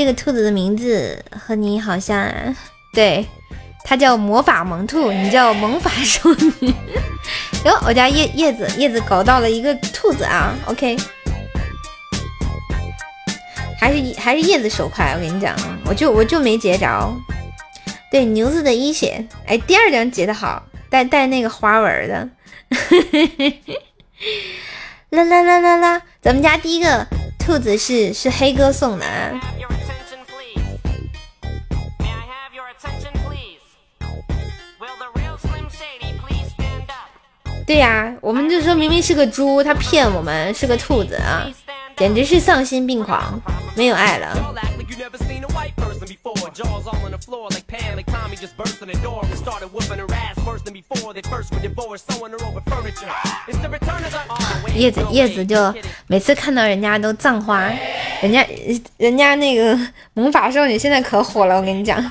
这个兔子的名字和你好像，啊，对，它叫魔法萌兔，你叫萌法少女。哟，我家叶叶子叶子搞到了一个兔子啊，OK，还是还是叶子手快，我跟你讲，我就我就没截着。对，牛子的一血，哎，第二张截的好，带带那个花纹的。啦啦啦啦啦，咱们家第一个兔子是是黑哥送的啊。对呀，我们就说明明是个猪，他骗我们是个兔子啊，简直是丧心病狂，没有爱了。叶子叶子就每次看到人家都葬花，人家人家那个 魔法少女现在可火了，我跟你讲。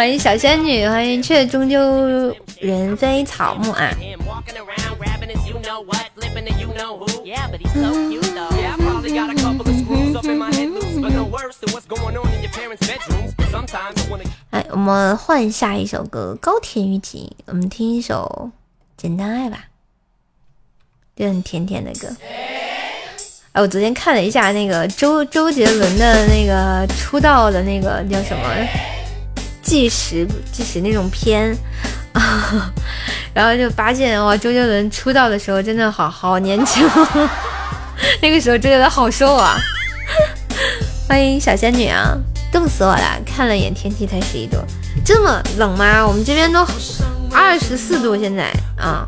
欢迎小仙女，欢迎却终究人非草木啊！哎，我们换下一首歌《高田雨景》，我们听一首《简单爱》吧，就很甜甜的歌。哎，我昨天看了一下那个周周杰伦的那个出道的那个叫什么？纪实纪实那种片啊，然后就发现哇，周杰伦出道的时候真的好好年轻，那个时候周杰伦好瘦啊！欢迎小仙女啊，冻死我了！看了眼天气才十一度，这么冷吗？我们这边都二十四度现在啊！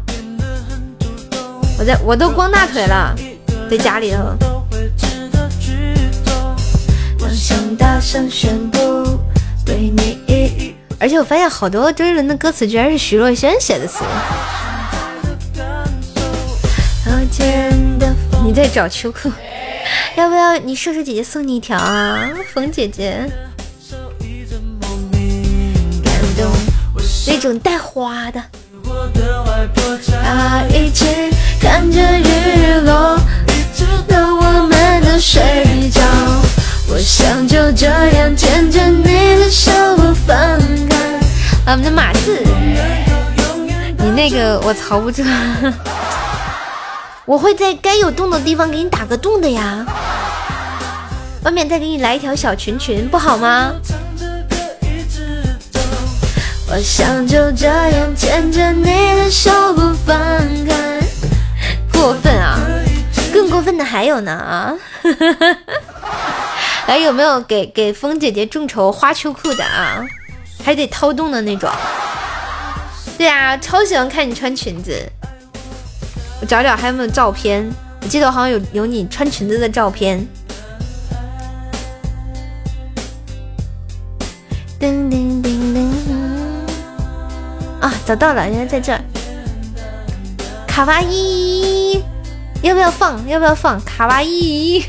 我在我都光大腿了，在家里头。大声宣布对你，而且我发现好多周杰伦的歌词居然是徐若瑄写的词。你在找秋裤，要不要你射手姐姐送你一条啊？冯姐姐，那种带花的。一起看着日落，直到我们都睡着。我想就这样牵着你的手不放开。我们的马刺，你那个我藏不住，我会在该有洞的地方给你打个洞的呀。外面再给你来一条小裙裙，不好吗？我想就这样牵着你的手不放开。过分啊！更过分的还有呢啊！来，有没有给给风姐姐众筹花秋裤的啊？还得掏洞的那种。对啊，超喜欢看你穿裙子。我找找还有没有照片，我记得我好像有有你穿裙子的照片。叮叮叮叮。啊，找到了，原来在这儿。卡哇伊，要不要放？要不要放？卡哇伊。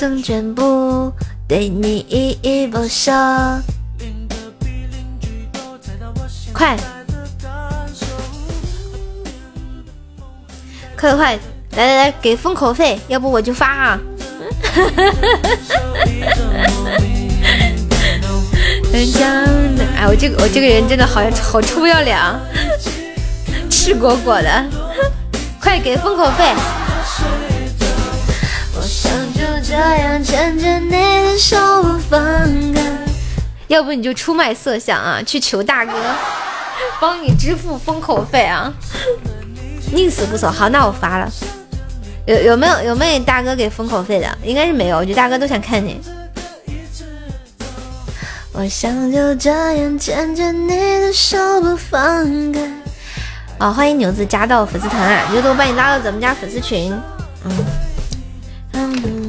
成全不对你依依不舍，快，快快来来来，给封口费，要不我就发啊！哎，我这个我这个人真的好好臭不要脸，赤果果的，快给封口费！这样牵着你的手不放开，要不你就出卖色相啊，去求大哥 帮你支付封口费啊，宁死不走。好，那我发了，有有没有有没有大哥给封口费的？应该是没有，我觉得大哥都想看你。我想就这样牵着你的手不放开。好，欢迎牛子加到粉丝团啊！牛子，我把你拉到咱们家粉丝群。嗯。嗯，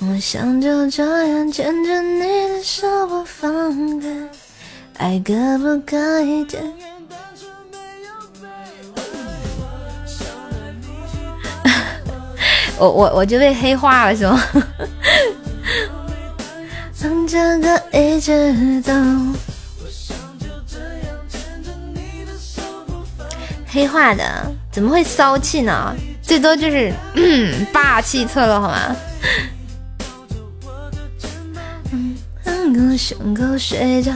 我想就这样牵着你的手不放开，爱可不可以 我我我就被黑化了是吗？让这个一直走。黑化的怎么会骚气呢？最多就是 霸气侧漏好吗？我胸口睡着，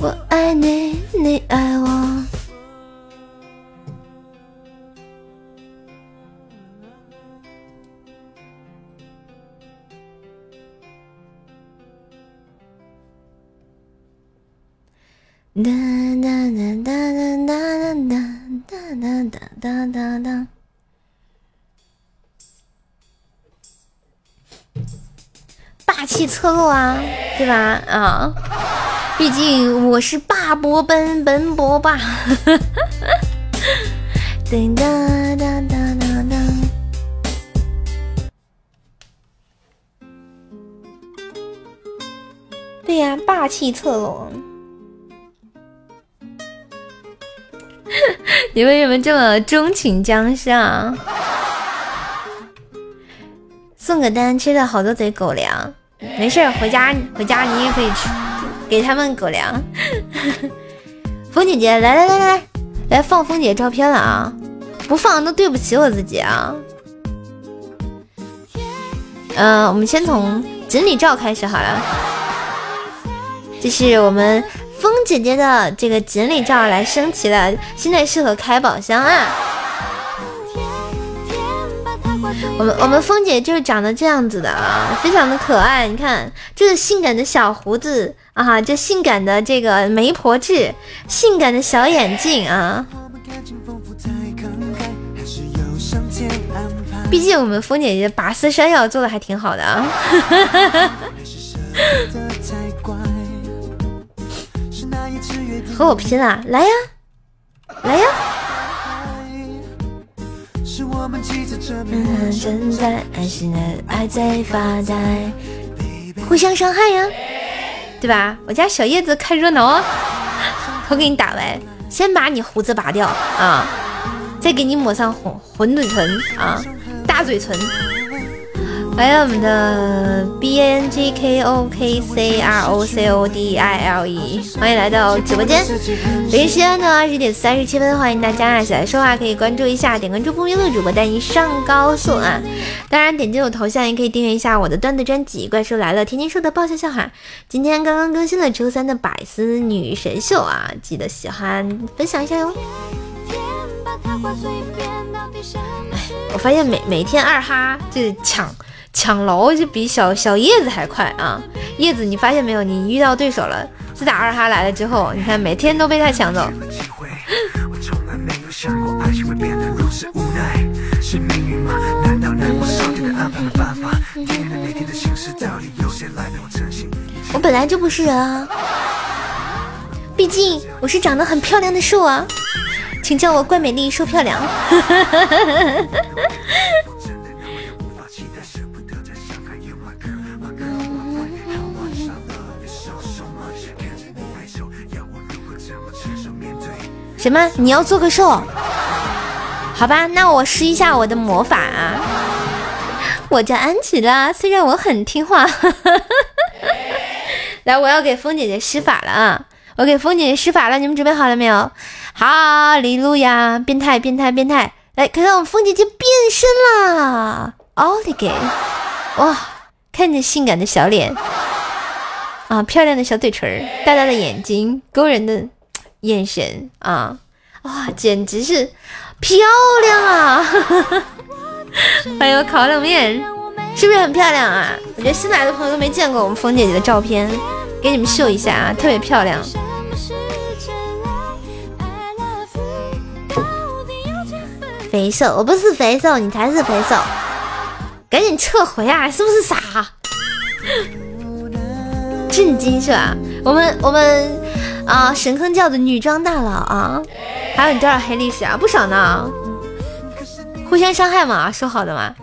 我爱你，你爱我。哒哒哒哒哒哒哒哒哒哒哒哒哒。霸气侧漏啊，对吧？啊，毕竟我是霸博奔奔波霸。哒哒哒哒哒哒。对呀，霸气侧漏。你为什么这么钟情江上？送个单，吃了好多嘴狗粮。没事，回家回家你也可以吃，给他们狗粮。风姐姐，来来来来来，放风姐照片了啊！不放都对不起我自己啊。嗯，我们先从锦鲤照开始好了。这是我们风姐姐的这个锦鲤照来升级了，现在适合开宝箱啊。我们我们风姐就是长得这样子的啊，非常的可爱。你看，这是性感的小胡子啊，这性感的这个媒婆痣，性感的小眼镜啊。毕竟我们风姐姐拔丝山药做的还挺好的啊。和我拼了，来呀，来呀！正在爱心的爱在发呆，互相伤害呀，对吧？我家小叶子看热闹啊，我给你打来，先把你胡子拔掉啊，再给你抹上红混嘴唇啊，大嘴唇。欢迎我们的 B N G K O K C R O C O D I L E，欢迎来到直播间。北京时间的二十点三十七分，欢迎大家啊！起来说话可以关注一下，点关注不迷路主播带你上高速啊！当然点击我头像也可以订阅一下我的段子专辑《怪兽来了》，天天说的爆笑笑话。今天刚刚更新了周三的百思女神秀啊，记得喜欢分享一下哟。哎，我发现每每天二哈就抢。抢楼就比小小叶子还快啊！叶子，你发现没有？你遇到对手了。自打二哈来了之后，你看每天都被他抢走。我本来就不是人啊，毕竟我是长得很漂亮的兽啊，请叫我怪美丽兽漂亮。什么？你要做个兽？好吧，那我试一下我的魔法啊！我叫安琪拉，虽然我很听话。来，我要给风姐姐施法了啊！我给风姐姐施法了，你们准备好了没有？哈利路亚！变态，变态，变态！来，看看我们风姐姐变身了！奥利给！哇，看着性感的小脸啊，漂亮的小嘴唇，大大的眼睛，勾人的眼神啊，哇，简直是漂亮啊！欢迎烤冷面，是不是很漂亮啊？我觉得新来的朋友都没见过我们风姐姐的照片，给你们秀一下啊，特别漂亮。肥瘦，我不是肥瘦，你才是肥瘦，赶紧撤回啊！是不是傻？震惊是吧？我们我们啊，神坑教的女装大佬啊，还有你多少黑历史啊？不少呢。互相伤害嘛，说好的嘛。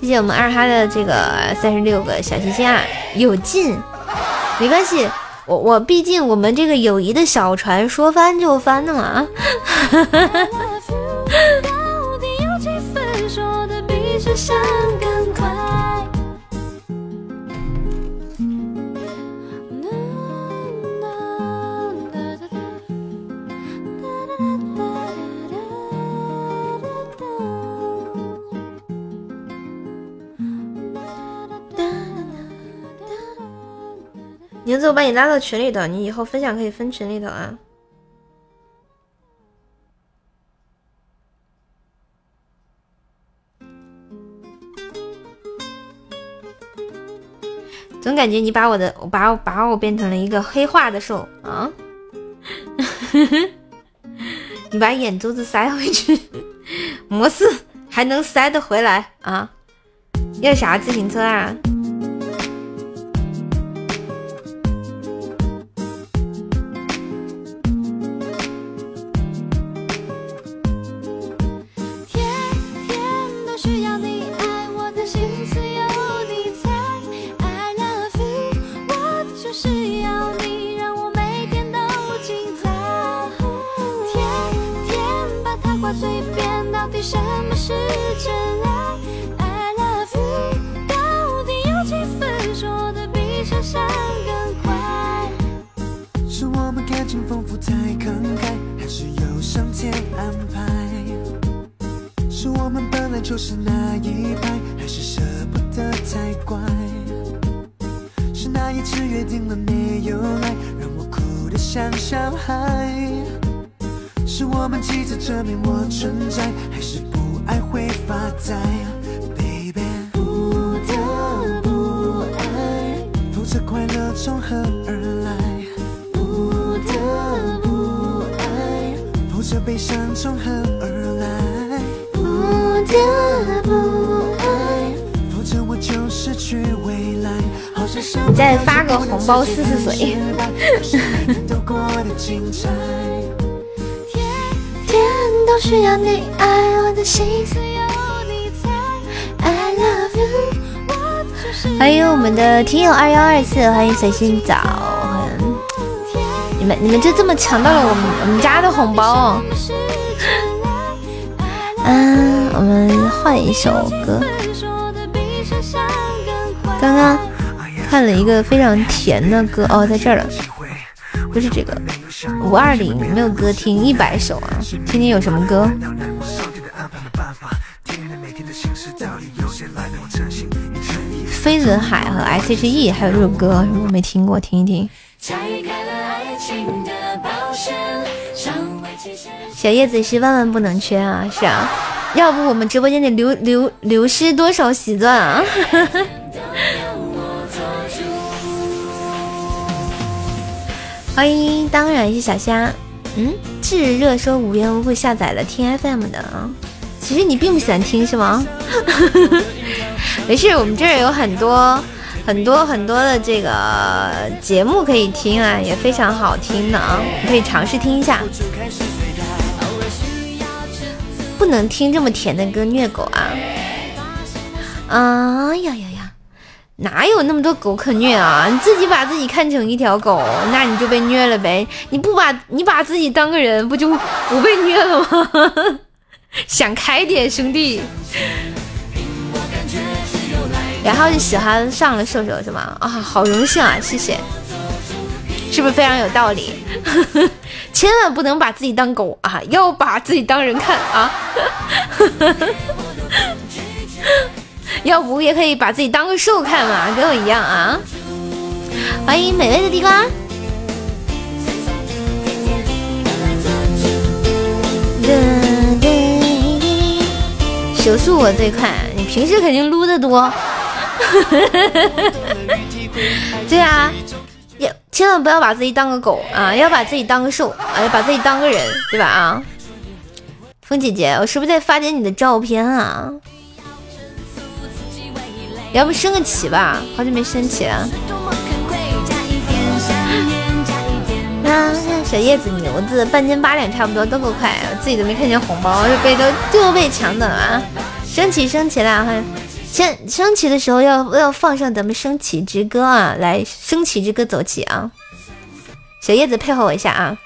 谢谢我们二哈的这个三十六个小心心啊，有劲，没关系，我我毕竟我们这个友谊的小船说翻就翻的嘛。牛子，我把你拉到群里头，你以后分享可以分群里头啊。总感觉你把我的，把我把我变成了一个黑化的兽啊！你把眼珠子塞回去，没事，还能塞得回来啊？要啥自行车啊？个红包试试水。欢迎我们的听友二幺二四，欢迎随心早。你们你们就这么抢到了我们我们家的红包？嗯，我们换一首歌。刚刚看了一个非常甜的歌哦，在这儿了，不是这个五二零没有歌听一百首啊，听听有什么歌。飞轮海和 S.H.E 还有这首歌，我没听过，听一听。小叶子是万万不能缺啊，是啊，要不我们直播间得流流流失多少喜钻啊！欢迎，当然是小虾。嗯，炙热说无缘无故下载了听 FM 的啊，其实你并不喜欢听是吗？没事，我们这儿有很多很多很多的这个节目可以听啊，也非常好听的啊，你可以尝试听一下。不能听这么甜的歌，虐狗啊！啊呀呀，哪有那么多狗可虐啊？你自己把自己看成一条狗，那你就被虐了呗。你不把你把自己当个人，不就不被虐了吗？想开点，兄弟。然后就喜欢上了瘦瘦是吗？啊，好荣幸啊，谢谢，是不是非常有道理？千万不能把自己当狗啊，要把自己当人看啊！要不也可以把自己当个兽看嘛，跟我一样啊！欢迎美味的地瓜。手速我最快，你平时肯定撸的多。对啊，也千万不要把自己当个狗啊，要把自己当个兽啊，把自己当个人，对吧啊？风姐姐，我是不是在发点你的照片啊？要不升个旗吧，好久没升旗了。啊，小叶子牛子半斤八两差不多都够快，自己都没看见红包，就被都就被抢走了啊！升旗升旗了，先升旗的时候要要放上咱们升旗之歌啊，来升旗之歌走起啊！小叶子配合我一下啊！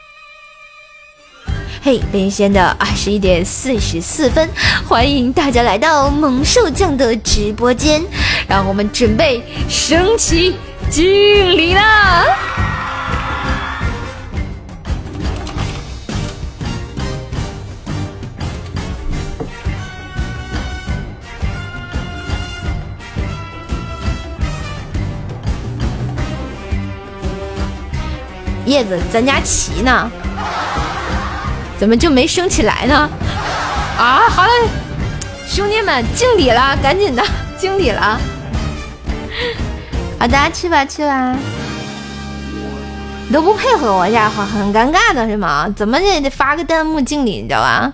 嘿，领先的二十一点四十四分，欢迎大家来到猛兽酱的直播间，让我们准备升旗敬礼啦！叶子，咱家旗呢？怎么就没升起来呢？啊，好嘞，兄弟们敬礼了，赶紧的 敬礼了。好的，去吧去吧。你都不配合我，家伙很尴尬的是吗？怎么也得发个弹幕敬礼，你知道吧？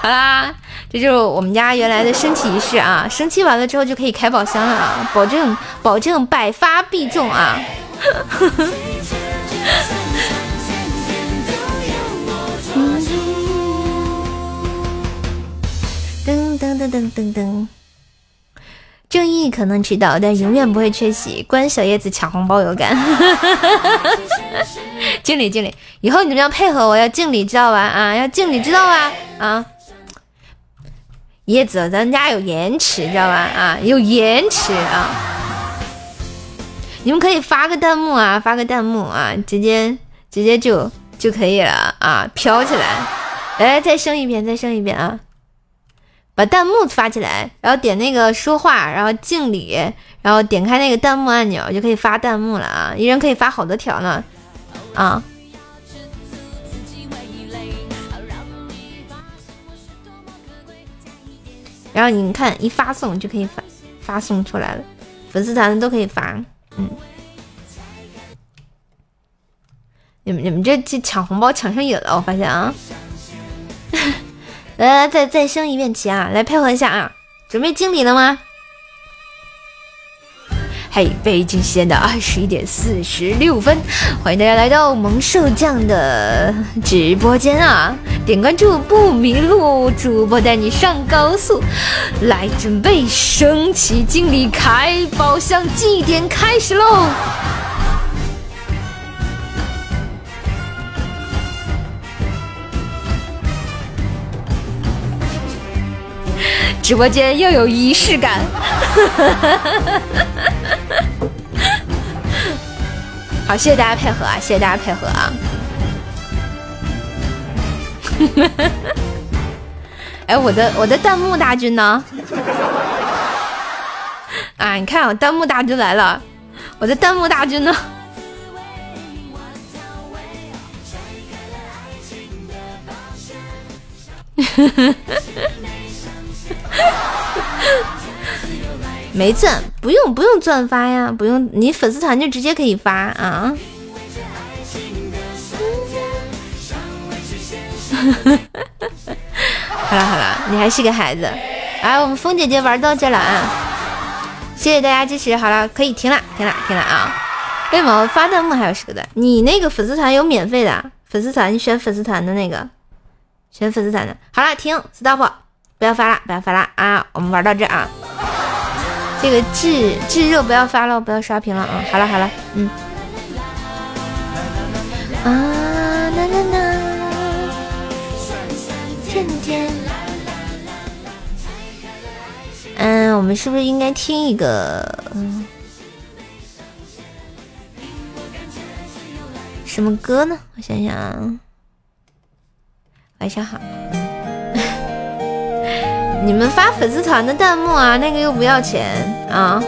好啦。这就是我们家原来的升旗仪式啊！升旗完了之后就可以开宝箱了啊！保证保证百发必中啊！噔噔噔噔，正义可能迟到，但永远不会缺席。关小叶子抢红包有感，敬礼敬礼！以后你们要配合我，要敬礼，知道吧？啊，要敬礼，知道吧？啊！叶子，咱家有延迟，知道吧？啊，有延迟啊！你们可以发个弹幕啊，发个弹幕啊，直接直接就就可以了啊，飘起来！来，再升一遍，再升一遍啊！把弹幕发起来，然后点那个说话，然后敬礼，然后点开那个弹幕按钮，就可以发弹幕了啊！一人可以发好多条呢，啊！然后你看，一发送就可以发发送出来了，粉丝团的都可以发。嗯，你们你们这这抢红包抢上瘾了，我发现啊！来来，再再升一遍旗啊！来配合一下啊！准备敬礼了吗？嘿，北京时间的二十一点四十六分，欢迎大家来到萌兽酱的直播间啊！点关注不迷路，主播带你上高速，来准备升旗敬礼，开宝箱，祭典开始喽！直播间又有仪式感。好，谢谢大家配合啊！谢谢大家配合啊！哎，我的我的弹幕大军呢？啊，你看，我弹幕大军来了！我的弹幕大军呢？没钻，不用不用钻发呀，不用，你粉丝团就直接可以发啊。好了好了，你还是个孩子。来，我们风姐姐玩到这了啊，谢谢大家支持。好了，可以停了，停了，停了啊。为什么发弹幕还有十个赞？你那个粉丝团有免费的粉丝团，你选粉丝团的那个，选粉丝团的。好了，停，stop，不要发了，不要发了啊。我们玩到这啊。这个炙炙热不要发了，不要刷屏了啊！好了好了，嗯。啊啦啦啦，天天。我们是不是应该听一个？嗯，什么歌呢？我想想啊，晚上好。你们发粉丝团的弹幕啊，那个又不要钱啊！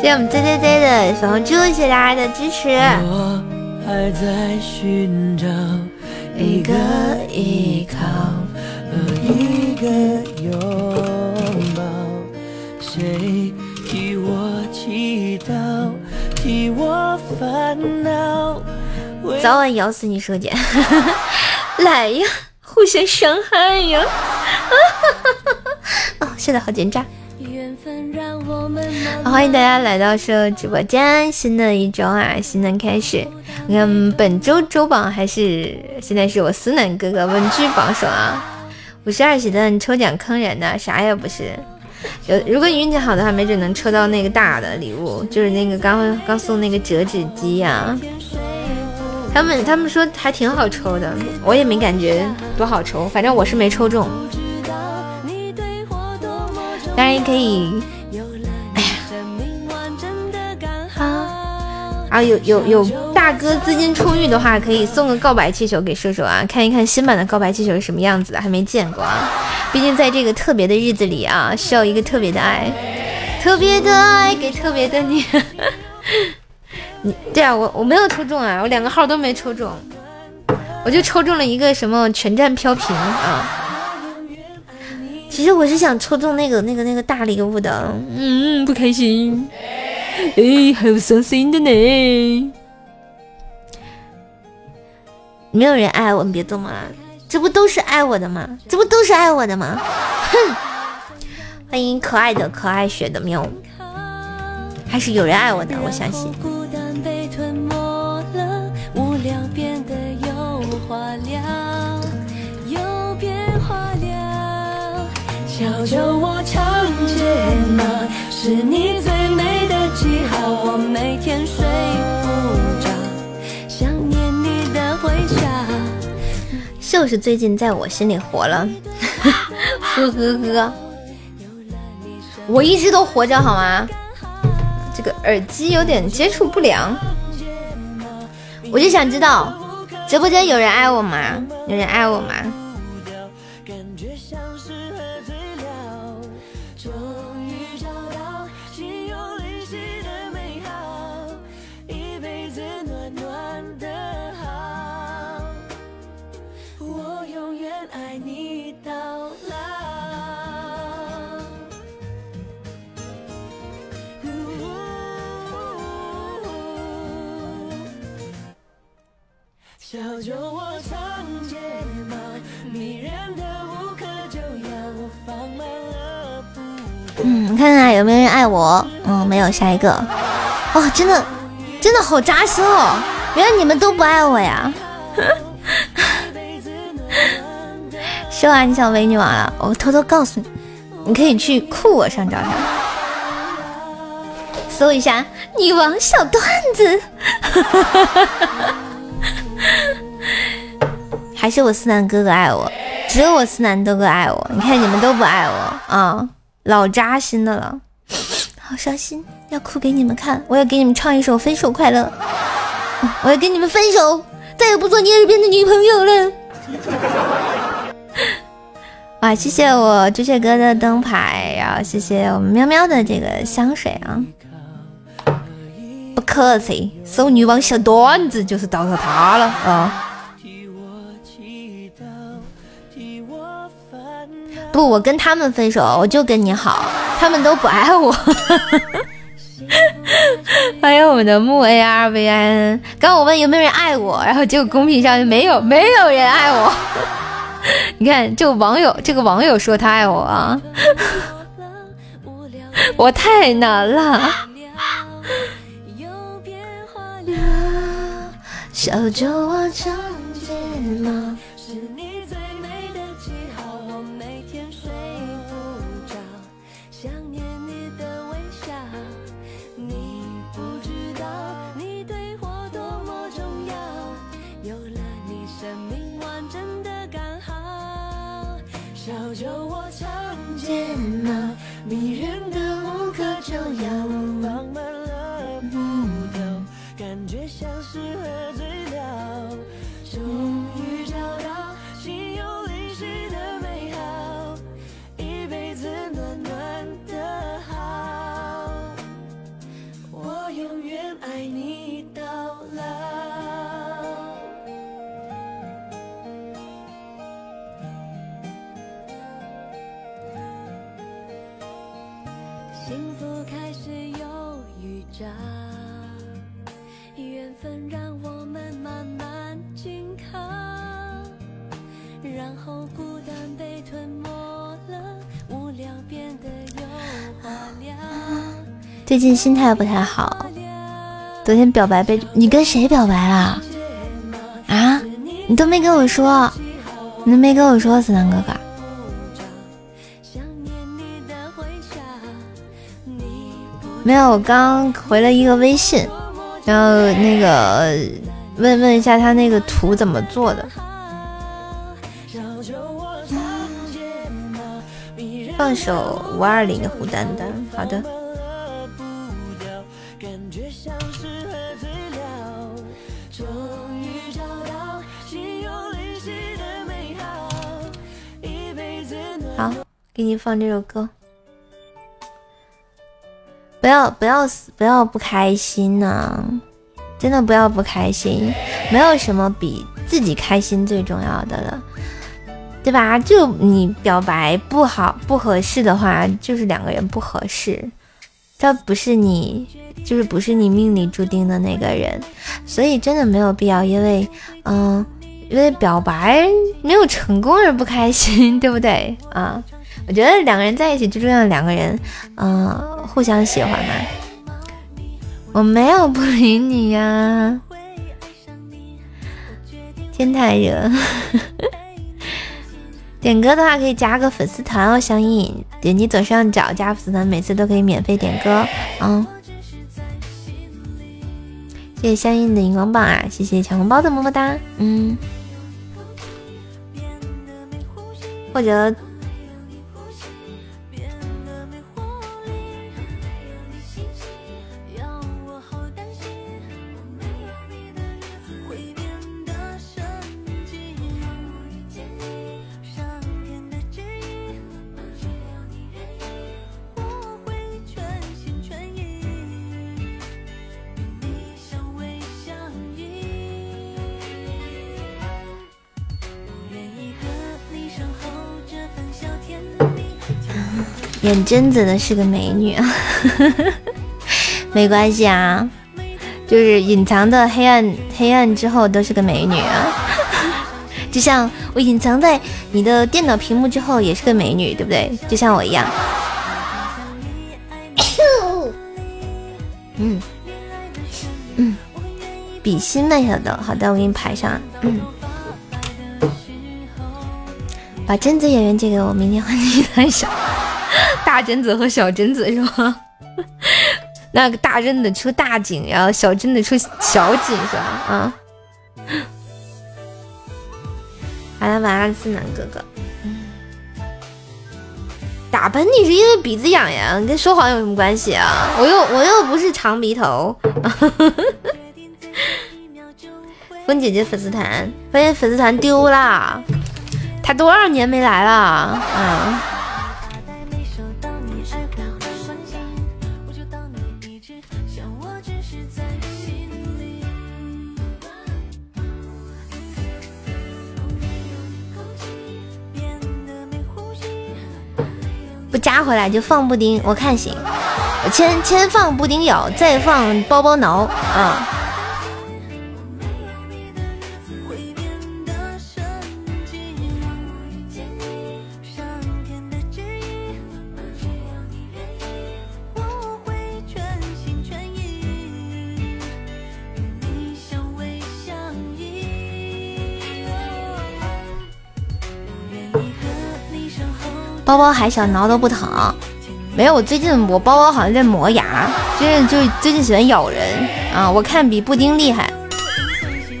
谢谢我们 J J J 的小红猪，谢谢大家的支持。我还在寻找一个依靠和一个拥抱，谁替我祈祷，替我烦恼？早晚咬死你，收姐！来呀，互相伤害呀！哦，是的，好紧张！缘分让我们欢迎大家来到社直播间，新的一周啊，新的开始。你看本周周榜还是现在是我思南哥哥稳居榜首啊，五十二喜蛋抽奖坑人的，啥也不是。有如果你运气好的话，没准能抽到那个大的礼物，就是那个刚刚送那个折纸机呀、他们他们说还挺好抽的，我也没感觉多好抽，反正我是没抽中。当然也可以有了你生命完整的刚好。啊，有有有大哥资金充裕的话，可以送个告白气球给射手啊，看一看新版的告白气球是什么样子的，还没见过啊。毕竟在这个特别的日子里啊，需要一个特别的爱，特别的爱给特别的你。你对啊，我我没有抽中啊，我两个号都没抽中，我就抽中了一个什么全站飘屏啊。其实我是想抽中那个那个那个大礼物的，嗯，不开心。哎，好伤心的呢。没有人爱我，你别这么了，这不都是爱我的吗？这不都是爱我的吗？哼！欢迎可爱的可爱雪的喵，还是有人爱我的，我相信。是你最美的记号，我每天睡不着，想念你的微笑。就是最近在我心里活了，呵呵呵，我一直都活着好吗？这个耳机有点接触不良，我就想知道，直播间有人爱我吗？有人爱我吗？小酒窝长睫毛，迷人的无可救药，放慢了步。嗯，看看有没有人爱我。嗯，没有，下一个。哦，真的，真的好扎心哦！原来你们都不爱我呀。是啊，你想美女王了？我偷偷告诉你，你可以去酷我上找找，搜一下“女王小段子”。还是我思南哥哥爱我，只有我思南哥哥爱我。你看你们都不爱我啊，老扎心的了，好伤心，要哭给你们看。我要给你们唱一首《分手快乐》，我要跟你们分手，再也不做你耳边的女朋友了。哇，谢谢我朱雀哥的灯牌，然后谢谢我们喵喵的这个香水啊，客气，搜女王小段子就是到了他了啊。替我祈祷，替我烦恼。不，我跟他们分手，我就跟你好，他们都不爱我。欢迎我们的木 A R V I N。刚我问有没有人爱我，然后结果公屏上没有，没有人爱我。你看，这个网友，这个网友说他爱我啊，我太难了。有变化了。小酒窝长睫毛，是你最美的记号，我每天睡不着，想念你的微笑。你不知道，你对我多么重要，有了你，生命完整的刚好。小酒窝长睫毛，迷人的幸是喝醉了终于找到心有灵犀的美好一辈子暖暖的好。我永远爱你。后孤单被吞没了，无聊变得有话聊。最近心态不太好，昨天表白被你跟谁表白了？啊？你都没跟我说，你都没跟我说，思南哥哥。没有，我刚回了一个微信，然后那个问问一下他那个图怎么做的。放首五二零的胡丹丹，好的。好，给你放这首歌。不要不要死不要不开心呐、真的不要不开心，没有什么比自己开心最重要的了，对吧？就你表白不好不合适的话，就是两个人不合适，这不是你就是不是你命里注定的那个人，所以真的没有必要因为嗯。因为表白没有成功而不开心，对不对啊？我觉得两个人在一起最重要的两个人，嗯、互相喜欢嘛。我没有不理你呀，天太热。点歌的话可以加个粉丝团哦，相应点击左上角加粉丝团，每次都可以免费点歌。嗯，谢谢相应的荧光棒啊，谢谢抢红包的么么哒。嗯，或者演贞子的是个美女啊，没关系啊，就是隐藏的黑暗黑暗之后都是个美女啊，就像我隐藏在你的电脑屏幕之后也是个美女，对不对？就像我一样，嗯嗯，比心吧，小豆，好的，我给你排上，嗯。把贞子演员借给我，明天换你台上。大贞子和小贞子是吧？那个大贞子出大景，然后小贞子出小景是吧？啊。好了，晚安，思南哥哥。打喷嚏是因为鼻子痒痒，跟说谎有什么关系啊？我又我又不是长鼻头。风姐姐粉丝团，发现粉丝团丢了，他多少年没来了？啊。不加回来就放布丁，我看行。我先先放布丁咬，再放包包挠啊。包包还想，挠都不疼。没有，我最近我包包好像在磨牙，就是就最近喜欢咬人啊。我看比布丁厉害，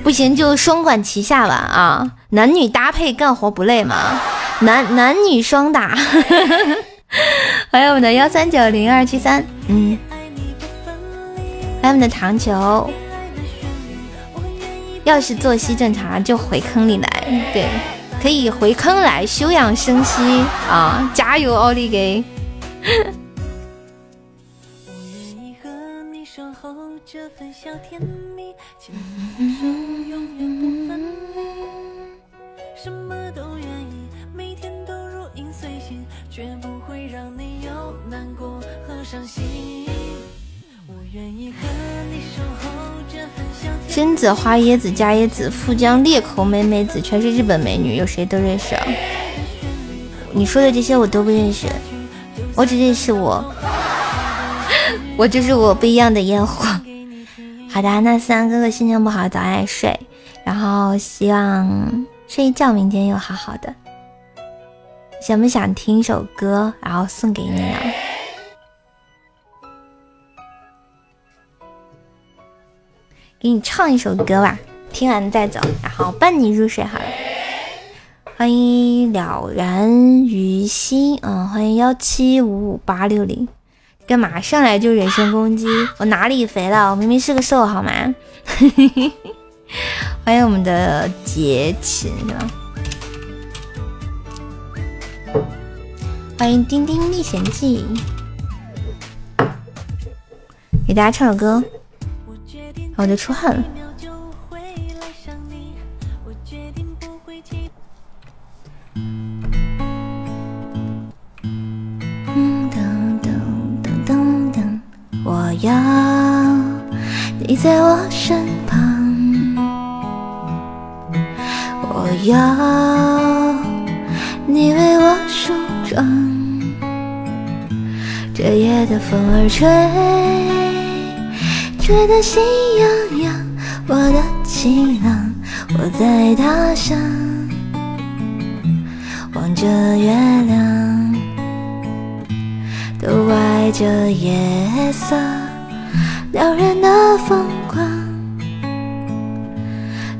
不行就双管齐下吧啊！男女搭配干活不累嘛，男男女双打。还有我们的幺三九零二七三，嗯，还有我们的糖球。要是作息正常，就回坑里来，对，可以回坑来休养生息啊！加油，奥利给！榛子、花椰子、加椰子、富江、裂口美美子，全是日本美女，有谁都认识啊？你说的这些我都不认识，我只认识我，我就是我不一样的烟火。好的，那三哥哥心情不好，早点睡，然后希望睡一觉，明天又好好的。想不想听一首歌，然后送给你呢？给你唱一首歌吧，听完再走，然后伴你入睡好了。欢迎了然于心，嗯，欢迎幺七五五八六零，干嘛上来就人身攻击？我哪里肥了？我明明是个瘦好吗？欢迎我们的杰琴是吧？欢迎《丁丁历险记》，给大家唱首歌，我就出汗了。嗯噔噔噔噔噔，我要你在我身旁，我要你为我梳妆。这夜的风儿吹，吹得心痒痒。我的情郎，我在他乡望着月亮，都怪这夜色撩人的疯狂，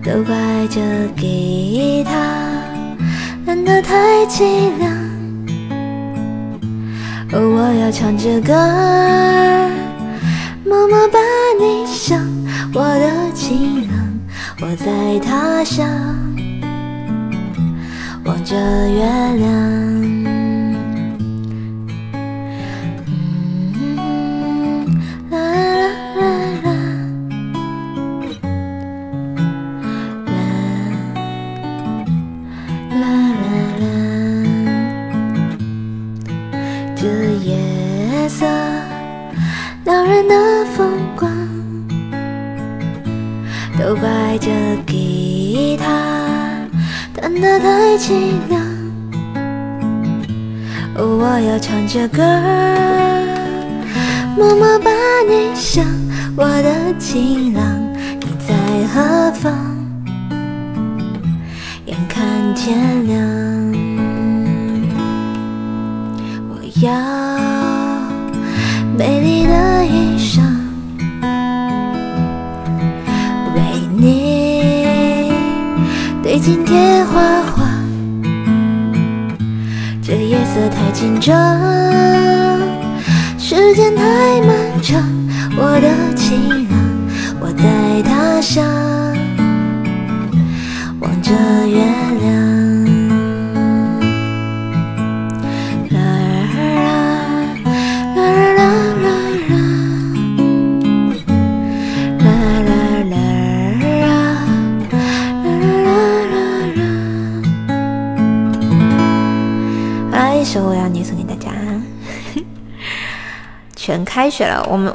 都怪这吉他弹得太凄凉。哦，我要唱着歌，默默把，我的情郎，我在他乡望着月亮。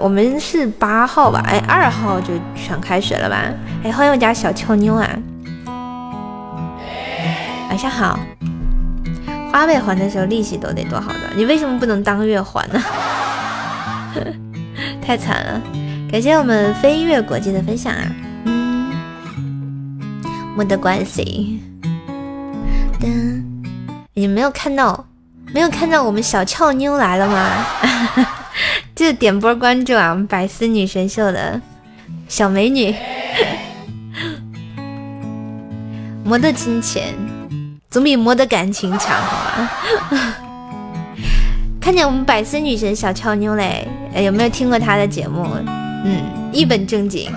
我们是八号吧？哎，二号就全开学了吧？哎，欢迎我家小俏妞啊！晚上好。花呗还的时候利息都得多好的，你为什么不能当月还呢？太惨了！感谢我们飞跃国际的分享啊，嗯，没得关系。噔，你没有看到，没有看到我们小俏妞来了吗？点波关注啊，我们百思女神秀的小美女，磨得金钱。总比磨的感情强，好吗？看见我们百思女神小俏妞嘞，有没有听过她的节目？嗯，一本正经。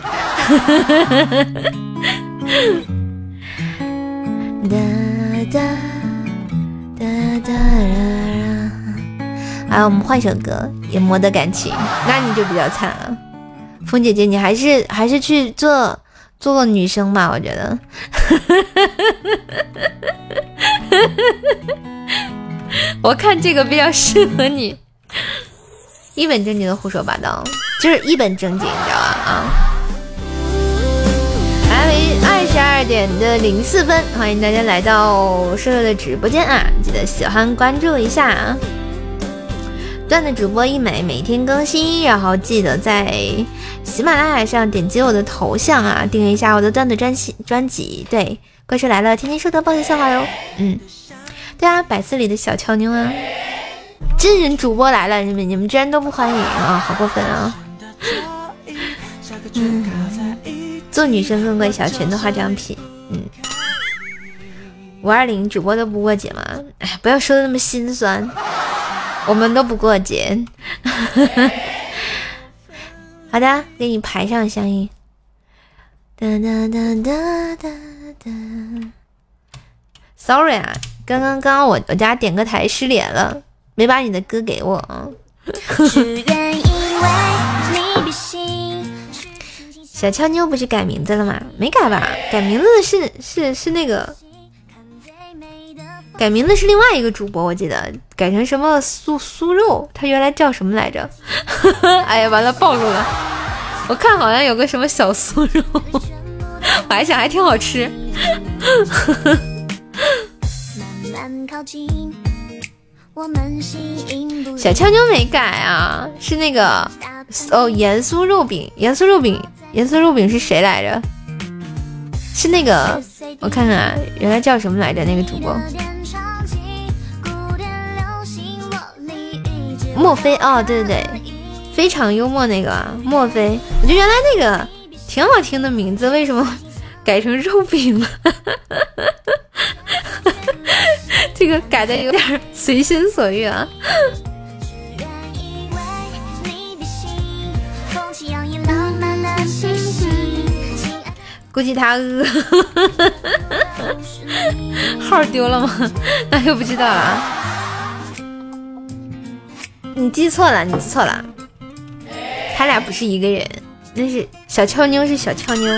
哎，我们换首歌，也磨的感情，那你就比较惨了。风姐姐，你还是还是去做做个女生吧，我觉得。我看这个比较适合你。一一本正经的胡说八道，就是一本正经，你知道吧？啊。二十二点的零四分，欢迎大家来到瘦瘦的直播间啊！记得喜欢关注一下啊！段子主播一美，每天更新，然后记得在喜马拉雅上点击我的头像啊，订阅一下我的段子专辑专辑。对，怪兽来了，天天收到爆笑笑话哟。嗯，对啊，百思里的小俏妞啊，真人主播来了，你们你们居然都不欢迎啊，好过分啊！嗯，做女生更贵，小裙子化妆品。嗯，五二零主播都不过节吗？哎，不要说的那么心酸。我们都不过节，好的，给你排上相应。哒哒哒哒哒哒。Sorry 啊，刚刚刚刚我我家点歌台失联了，没把你的歌给我啊。小俏妞不是改名字了吗？没改吧？改名字的是是是那个。改名字是另外一个主播，我记得改成什么酥酥肉，他原来叫什么来着？哎呀，完了暴露了！我看好像有个什么小酥肉，我还想还挺好吃。小俏妞没改啊，是那个哦，盐酥肉饼，盐酥肉饼，盐酥肉饼是谁来着？是那个，我看看啊，原来叫什么来着？那个主播。墨菲哦，对对对，非常幽默那个墨菲，我觉得原来那个挺好听的名字，为什么改成肉饼了？这个改的有点随心所欲啊。估计他饿，号丢了吗？那就不知道了。你记错了，你记错了，他俩不是一个人，那是小俏妞是小俏妞，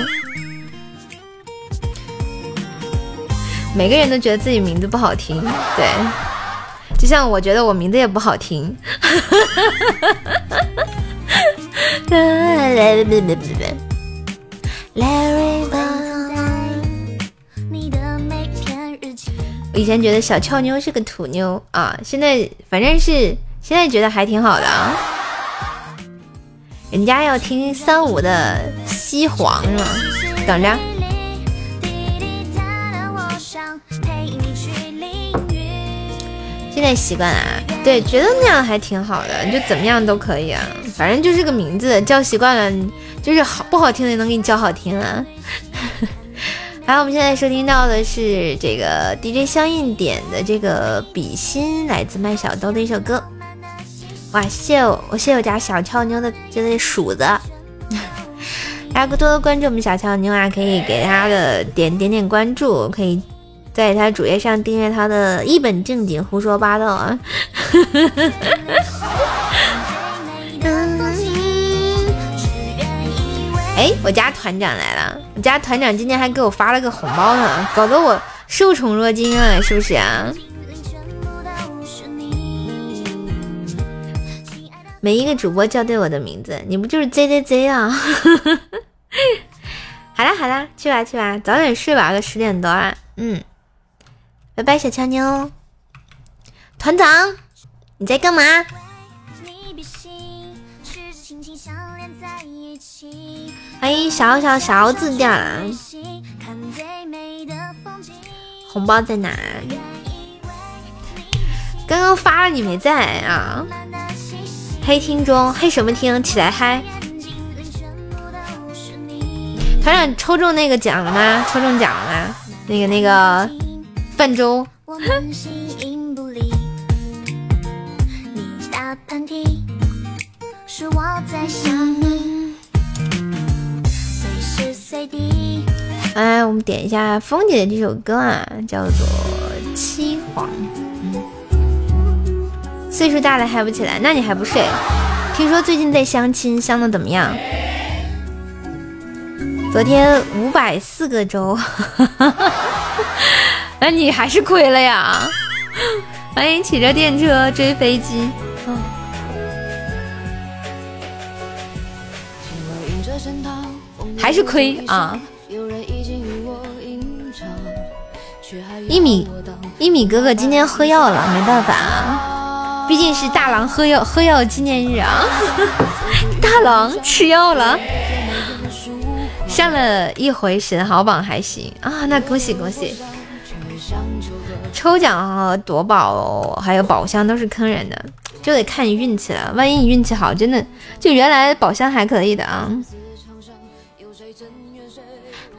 每个人都觉得自己名字不好听，对，就像我觉得我名字也不好听，我以前觉得小俏妞是个土妞。啊，现在反正是。现在觉得还挺好的啊，人家要听三五的西黄是吗？等着。现在习惯了，对，觉得那样还挺好的，就怎么样都可以啊，反正就是个名字，叫习惯了，就是好不好听的也能给你叫好听啊。好，我们现在收听到的是这个 DJ 相应点的这个比心，来自麦小豆的一首歌。哇，谢我，我谢我家小俏妞的这位鼠子，大家多多关注我们小俏妞啊，可以给他的点点点关注，可以在他主页上订阅他的一本正经胡说八道啊。哎，我家团长来了，我家团长今天还给我发了个红包呢，搞得我受宠若惊啊，是不是啊？每一个主播叫对我的名字，你不就是 Z Z Z 啊？好啦好啦，去吧去吧，早点睡吧，都十点多了。嗯，拜拜，小俏妞。团长，你在干嘛？欢迎小小勺子掉了，红包在哪？刚刚发了，你没在啊？黑厅中，黑什么厅？起来嗨！团长抽中那个奖了吗？抽中奖了吗？那个那个泛舟。哎，我们点一下风姐的这首歌啊，叫做《七皇》。岁数大了嗨不起来，那你还不睡？听说最近在相亲，相的怎么样？昨天五百四个周，那你还是亏了呀！欢迎骑着电车追飞机。还是亏啊！一米一米哥哥今天喝药了，没办法啊，毕竟是大郎喝药喝药纪念日啊！大郎吃药了，上了一回神豪榜还行啊，那恭喜恭喜！抽奖和夺宝还有宝箱都是坑人的，就得看你运气了。万一你运气好，真的就原来宝箱还可以的啊。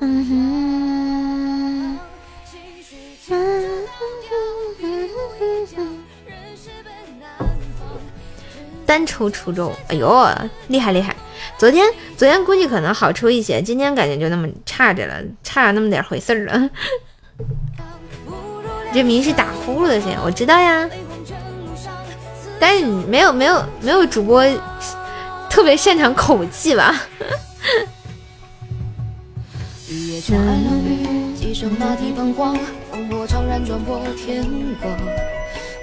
嗯哼，单抽出周，哎呦，厉害厉害！昨天昨天估计可能好抽一些，今天感觉就那么差着了，差那么点回事儿了。这名是打呼噜的声音，我知道呀。但是没有没有没有主播特别擅长口技吧？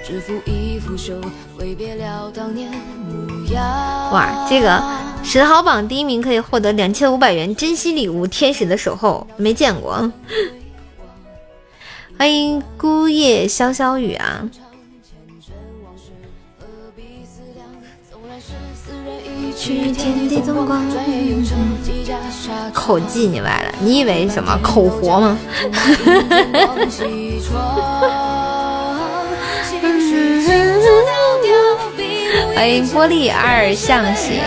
制服一腐朽，挥别了当年模样哇，这个神豪榜第一名可以获得两千五百元珍稀礼物——天使的守候，没见过。欢迎孤夜潇潇雨啊！口技你歪了，你以为什么口活吗？欢迎玻璃二象形。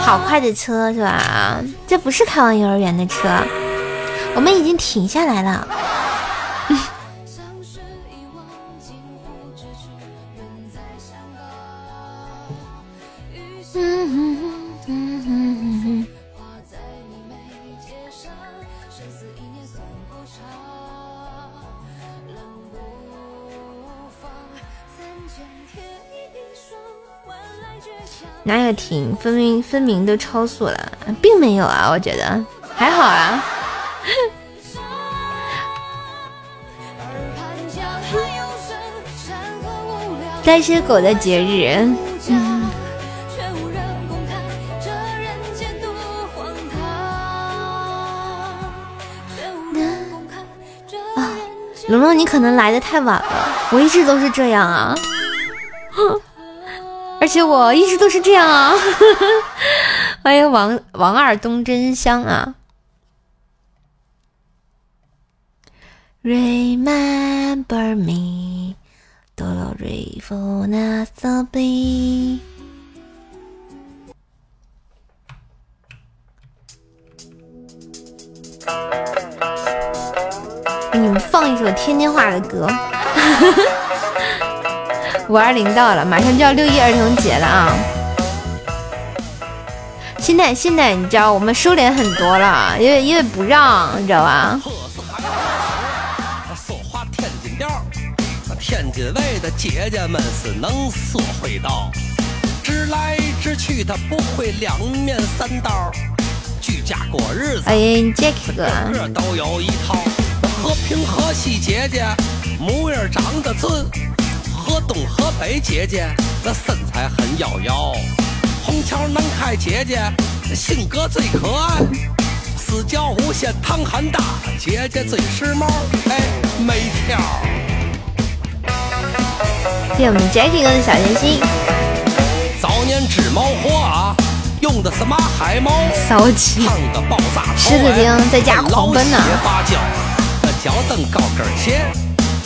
好快的车是吧？这不是开往幼儿园的车，我们已经停下来了。哪有停？分明分明都超速了，并没有啊，我觉得还好啊。单身狗的节日，啊，龙龙，你可能来的太晚了，我一直都是这样啊。而且我一直都是这样啊！欢迎王王二东真香啊！Remember me, d o l o r e for na so be。给你们放一首天津话的歌。五二零到了，马上就要六一儿童节了啊！现在现在你知道我们收敛很多了，因为因为不让，你知道吧？说话天津调，天津卫的姐姐们是能说会道，直来直去他不会两面三刀，居家过日子，哎呀，杰克哥，都有一套，和平河西姐姐模样长得俊。河东河北姐姐，那身材很妖娆；红桥南开姐姐，性格最可爱；四角无限唐汉大姐姐最时髦。哎，没条。谢谢我们 Jackie 哥的小甜心。早年织毛活啊，用的是马海毛，骚气。狮子精在家狂奔呢。脚蹬高跟鞋，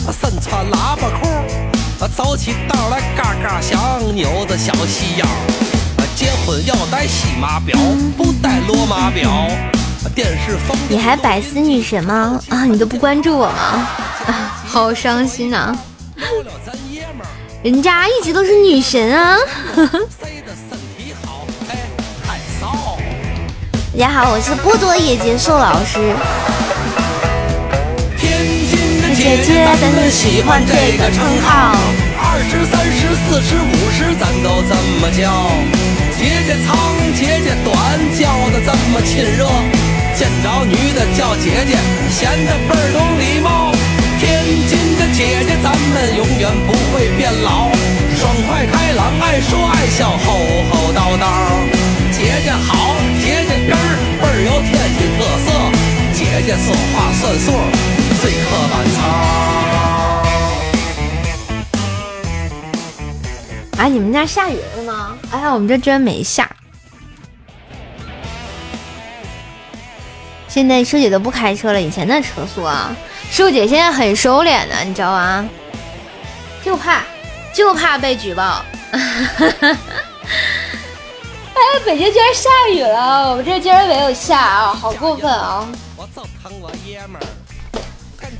身穿喇叭裤。走起道来嘎嘎响，扭着小细腰。结婚要戴西马表，不戴罗马表。电视风。你还百思女神吗？啊，你都不关注我吗？啊，好伤心呐！人家一直都是女神啊！大家好，我是波多野结束老师。姐姐，咱们喜欢这个称号。二十三十四十五十，咱都这么叫。姐姐长，姐姐短，叫的这么亲热。见着女的叫姐姐，显得倍儿懂礼貌。天津的姐姐，咱们永远不会变老。爽快开朗，爱说爱笑，厚厚道道。姐姐好，姐姐根儿倍儿有天津特色。姐姐说话算数，最刻板操。啊，你们家下雨了吗？哎呀，我们这居然没下。现在师姐都不开车了，以前那车速啊，舒姐现在很收敛的，你知道吗？就怕就怕被举报。哎，北京居然下雨了，我们这居然没有下啊，好过分啊！我就疼我爷们儿。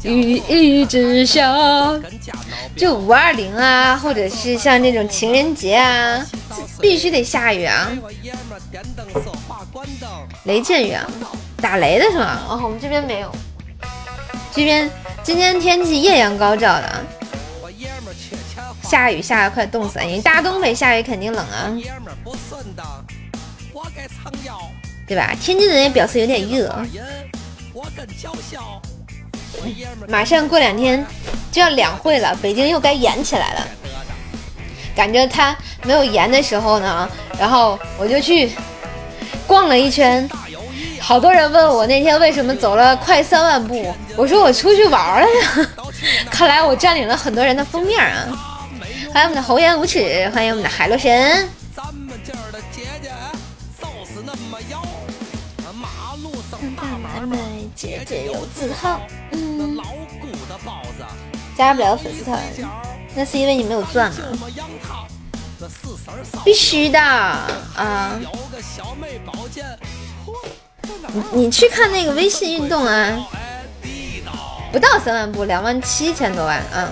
雨一直下，就五二零啊，或者是像这种情人节啊，必须得下雨啊，雷阵雨啊，打雷的是吗？哦，我们这边没有，这边今天天气艳阳高照的，下雨下的快冻死了，因为大东北下雨肯定冷啊，对吧？天津人也表示有点热，我跟娇笑。马上过两天就要两会了，北京又该严起来了。赶着它没有严的时候呢，然后我就去逛了一圈。好多人问我那天为什么走了快三万步，我说我出去玩了呀。看来我占领了很多人的封面啊！欢迎我们的猴言无耻，欢迎我们的海螺神。姐姐有自号，嗯，老姑的包子，加不了粉丝团，那是因为你没有钻嘛？必须的。啊！有个小妹宝剑，你去看那个微信运动啊。不到三万步，两万七千多万啊！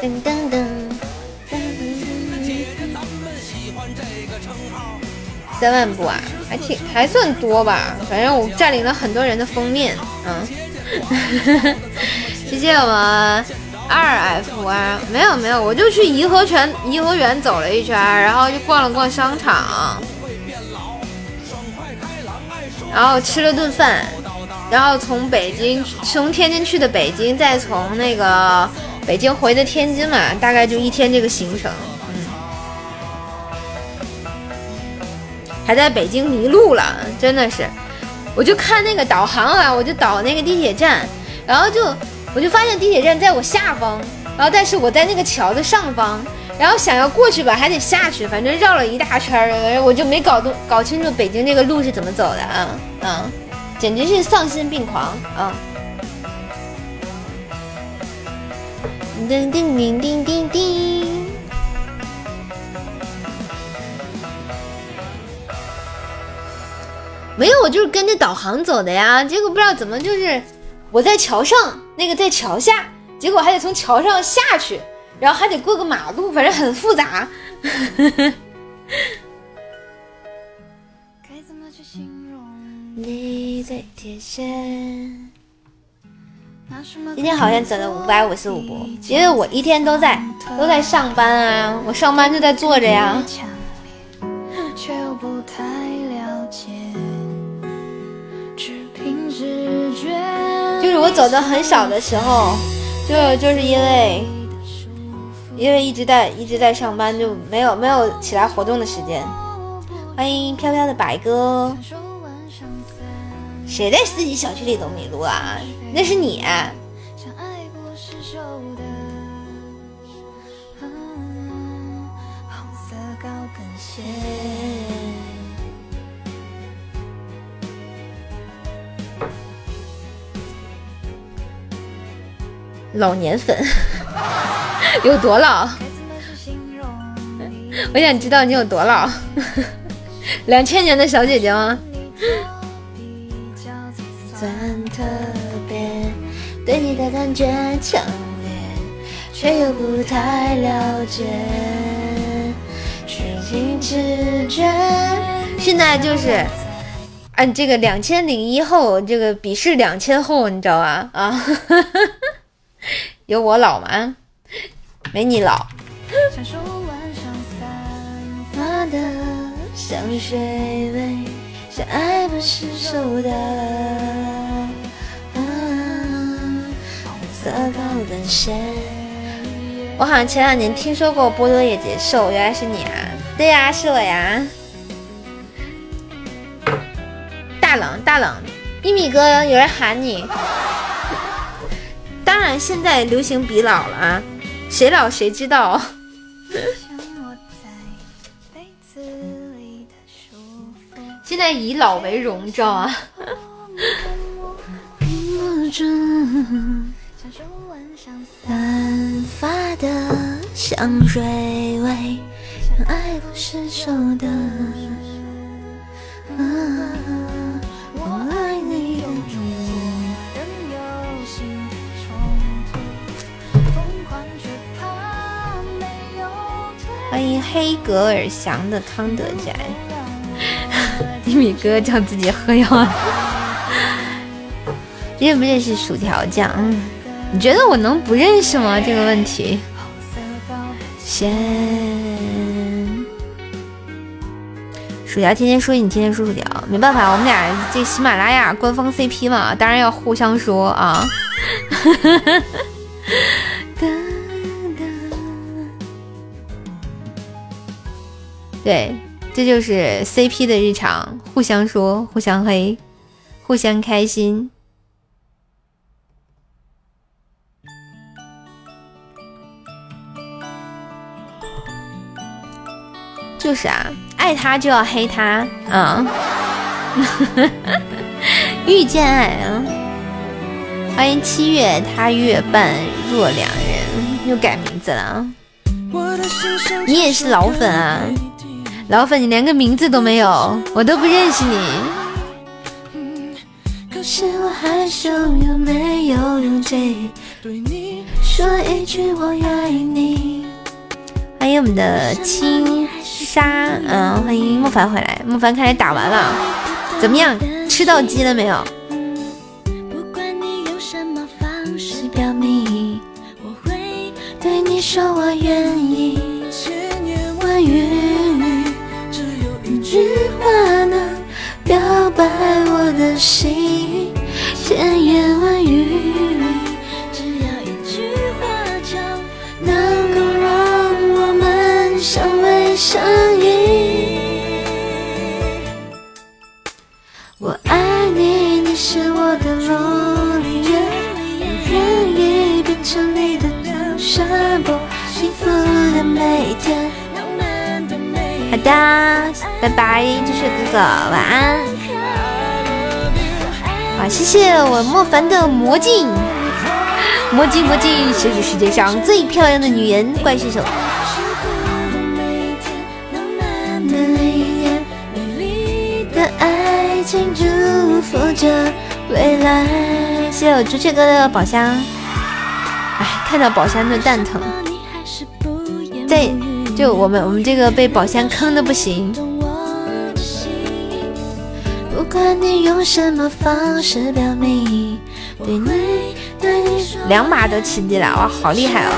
噔噔噔，三万步啊，还挺还算多吧？反正我占领了很多人的封面，嗯。谢谢我们二 F 啊，没有没有，我就去颐和园颐和园走了一圈，然后就逛了逛商场，然后吃了顿饭，然后从北京从天津去的北京，再从那个北京回的天津嘛，大概就一天这个行程，还在北京迷路了，真的是，我就看那个导航啊，我就导那个地铁站，然后就我就发现地铁站在我下方，然后但是我在那个桥的上方，然后想要过去吧，还得下去，反正绕了一大圈儿，我就没搞懂搞清楚北京这个路是怎么走的啊，嗯，简直是丧心病狂啊！叮叮叮叮叮叮。没有，我就是跟着导航走的呀。结果不知道怎么，就是我在桥上，那个在桥下，结果还得从桥上下去，然后还得过个马路，反正很复杂。该怎么去形容？你今天好像整了五百五十五步，因为我一天都在都在上班啊，我上班就在坐着呀。却又不太了解。就是我走的很少的时候，就就是因为因为一直在一直在上班，就没有没有起来活动的时间。欢迎飘飘的白哥，谁在自己小区里走迷路啊？那是你、老年粉，有多老？我想知道你有多老。两千年的小姐姐吗？算特别，对你的感觉强烈，却又不太了解，只凭直觉。现在就是按这个两千零一后，这个鄙视两千后，你知道吧？啊，有我老吗？没你老。像手腕上散发的像水味，像爱不释手的啊色高跟鞋。我好像前两年听说过波多野结束，原来是你啊！对呀，是我呀。大冷大冷，一米哥有人喊你。当然，现在流行比老了啊，谁老谁知道。现在以老为荣，知道吗？散发的香水味，像爱不释手的。啊，黑格尔祥的康德宅。一米哥叫自己喝药了，认不认识薯条酱？嗯你觉得我能不认识吗？这个问题。先，薯条天天说你天天说薯条，没办法，我们俩这喜马拉雅官方 CP 嘛，当然要互相说啊。对，这就是 CP 的日常，互相说，互相黑，互相开心。就是啊，爱他就要黑他啊！遇见爱啊！欢迎七月他月半若两人，又改名字了啊！你也是老粉啊？老粉，你连个名字都没有，我都不认识你。可是我害羞，又没有勇气对你说一句我爱你。欢迎我们的青纱，嗯，欢迎莫凡回来。莫凡看来打完了，怎么样？吃到鸡了没有？不管你用什么方式表明，我会对你说我愿意。心。千言万语，只要一句话就能够让我们相偎相依。我爱你，你是我的罗丽叶，我愿意变成你的梁山伯，幸福的每天。好的，拜拜，这是哥哥，晚安。好，谢谢我莫凡的魔镜，魔镜魔镜谁是世界上最漂亮的女人，怪射手。的爱情祝福着未来。谢谢我朱雀哥的宝箱。哎，看到宝箱就蛋疼。在就我们我们这个被宝箱坑的不行。不管你用什么方式表明，对你对你说两把都吃鸡了，哇，好厉害哦！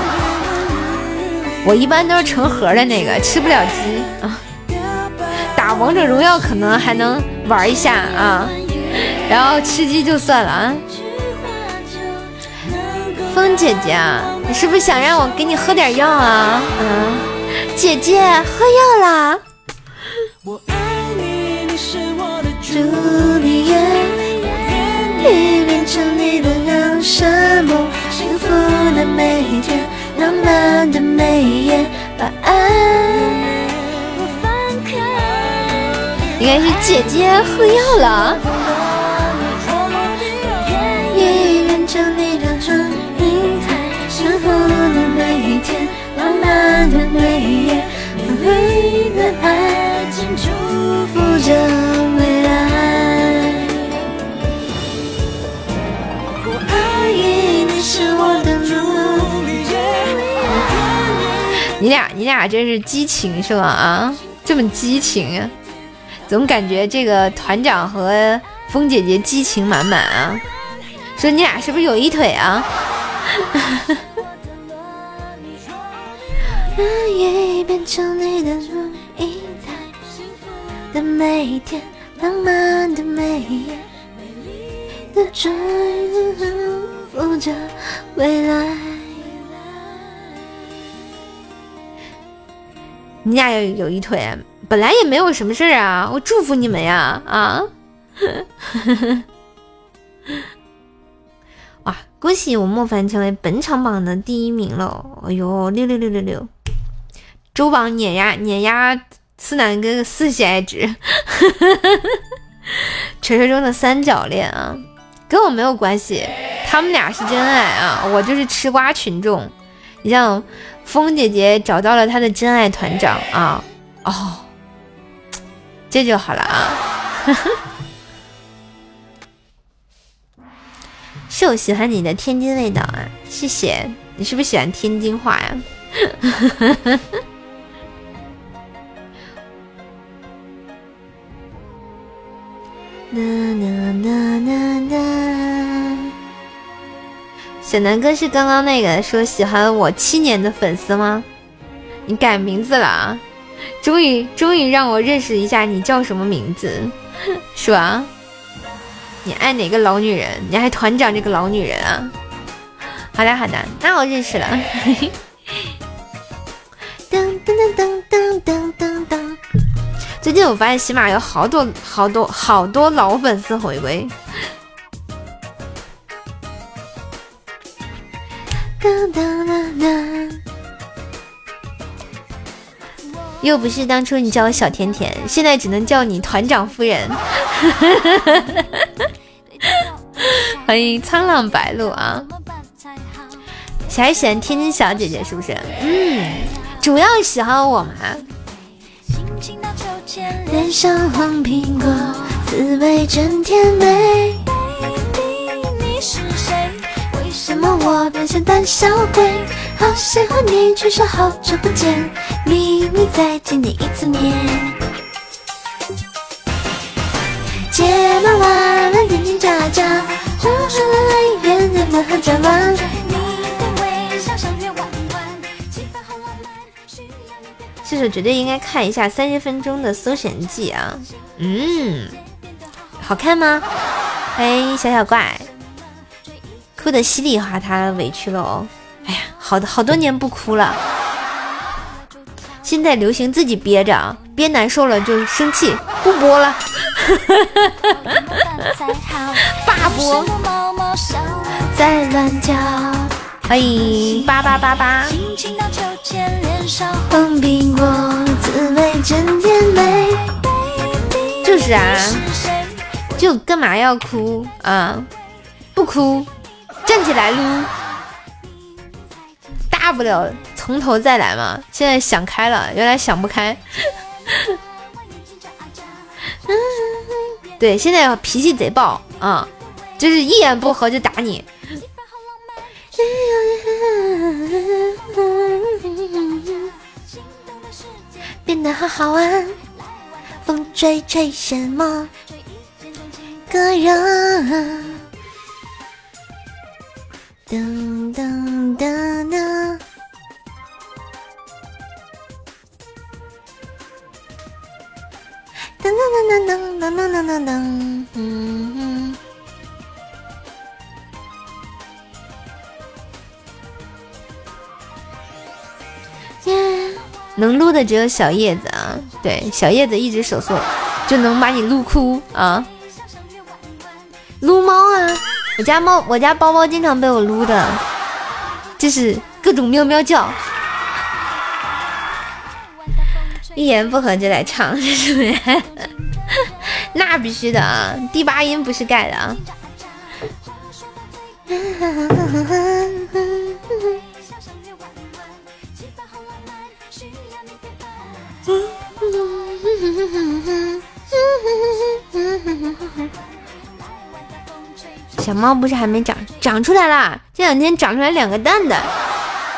我一般都是成盒的那个，吃不了鸡啊。打王者荣耀可能还能玩一下啊，然后吃鸡就算了啊。风姐姐，你是不是想让我给你喝点药啊？嗯，姐姐喝药啦。朱幸福的每一天，浪漫的每一夜，把爱放开。应该是姐姐喝药了。的春云彩，幸福的每一天，浪漫的每一夜，美丽的爱情祝福着你俩，真是激情是吧？啊，这么激情啊！总感觉这个团长和风姐姐激情满满啊。说你俩是不是有一腿啊？愿意变成你的一台的每一天，浪漫的每一夜，美丽的追逐着未来。你俩有有一腿，本来也没有什么事儿啊，我祝福你们呀啊！哇，恭喜我莫凡成为本场榜的第一名了！哎呦，六六六六六，周榜碾压碾压思南哥哥四喜爱值，传说中的三角恋啊，跟我没有关系，他们俩是真爱啊，我就是吃瓜群众。你像。风姐姐找到了她的真爱团长啊！哦，这就好了啊！是我喜欢你的天津味道啊！谢谢你，是不是喜欢天津话呀？啦啦啦啦啦！小南哥是刚刚那个说喜欢我七年的粉丝吗？你改名字了啊！终于终于让我认识一下你叫什么名字，是吧？你爱哪个老女人？你爱团长这个老女人啊？好的好的，那我认识了。噔噔噔噔噔噔噔！最近我发现喜马有好多好多好多老粉丝回归。又不是当初你叫我小甜甜，现在只能叫你团长夫人。欢迎沧浪白露啊！还喜欢天津小姐姐是不是？嗯，主要喜欢我嘛。脸上黄苹果，滋味真甜美。为什么我变成胆小鬼？好喜欢你，却说好久不见，秘密再见你一次面。睫毛弯弯，眼睛眨眨，说出了泪眼怎么很转弯？这首绝对应该看一下三十分钟的《搜神记》啊！嗯，好看吗？欢迎小小怪。哭的稀里哗啦，委屈了哦。哎呀，好的，好多年不哭了。现在流行自己憋着，憋难受了就生气，不播了。霸播。在乱叫。欢迎八八八八。黄苹果，滋味真甜美。就是啊，就干嘛要哭啊？不哭。站起来撸，大不了从头再来嘛。现在想开了，原来想不开。对，现在脾气贼暴啊，就是一言不合就打你。变得好好玩，风吹吹什么个人？噔噔噔噔，噔噔噔噔噔噔噔噔噔。噔，嗯。嗯，耶，能撸的只有小叶子啊，对，小叶子一直手速就能把你撸哭啊，撸猫啊。我家猫，我家包包经常被我撸的，就是各种喵喵叫，一言不合就来唱，是不是？那必须的啊，第八音不是盖的啊。小猫不是还没长，长出来啦。这两天长出来两个蛋蛋，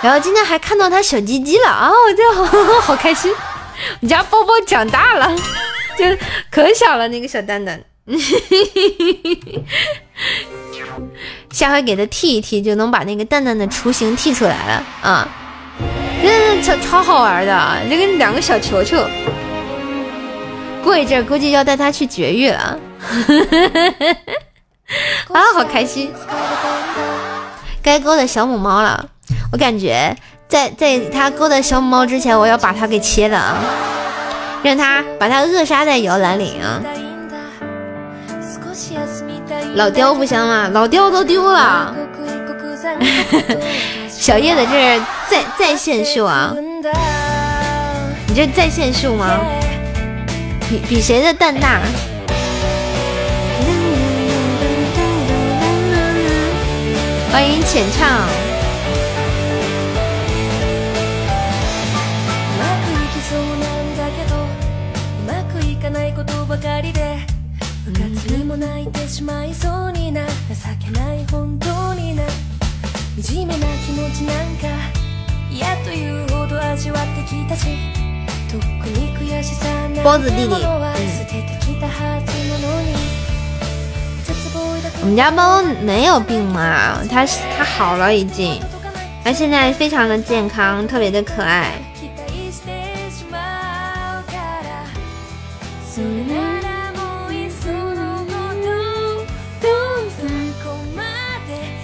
然后今天还看到它小鸡鸡了啊！就好 好开心。我家包包长大了，就可小了那个小蛋蛋。下回给它剃一剃，就能把那个蛋蛋的雏形剃出来了啊！这超超好玩的，就跟两个小球球。过一阵估计要带它去绝育了。啊，好开心！该勾的小母猫了，我感觉在在它勾的小母猫之前，我要把它给切了啊，让它把它扼杀在摇篮里啊。老雕不香吗？老雕都丢了。小叶在这儿在在线秀啊，你这在线秀吗？比比谁的蛋大？欢迎浅唱。波子弟弟。嗯我们家猫没有病嘛，它它好了已经，它现在非常的健康，特别的可爱。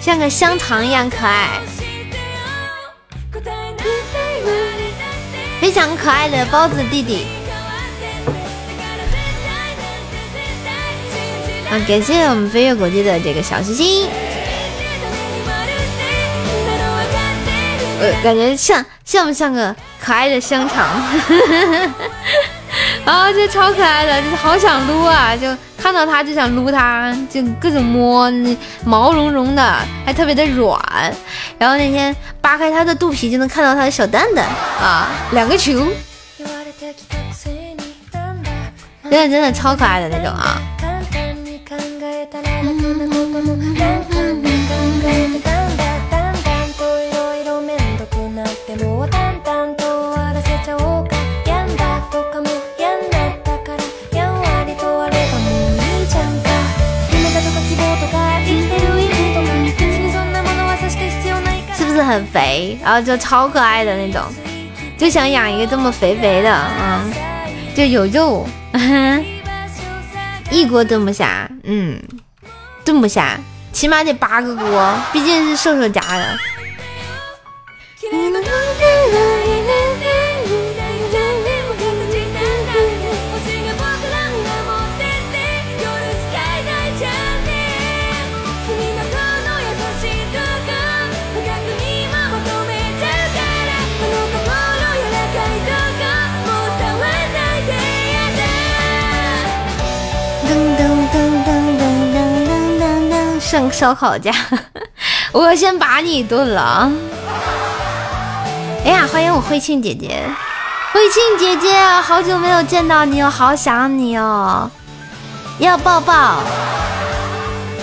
像个香肠一样可爱。非常可爱的包子弟弟。啊！感谢我们飞跃国际的这个小心心，ないために丸ってなの分かってる呃，感觉像像不像个可爱的香肠？啊，这超可爱的，就是好想撸啊！就看到它就想撸它，就各种摸，那毛茸茸的，还特别的软。然后那天扒开它的肚皮，就能看到它的小蛋蛋啊，两个球，言われてきたくせにだんだん真的真的超可愛的那种啊！ 很肥？然后就超可爱的那种，就想养一个这么肥肥的，嗯，就有肉，一锅炖不下，嗯，炖不下，起码得八个锅，毕竟是瘦瘦家的。噔，上烧烤架，我先把你炖了啊！哎呀，欢迎我慧庆姐姐，慧庆姐姐，好久没有见到你哦，好想你哦，要抱抱。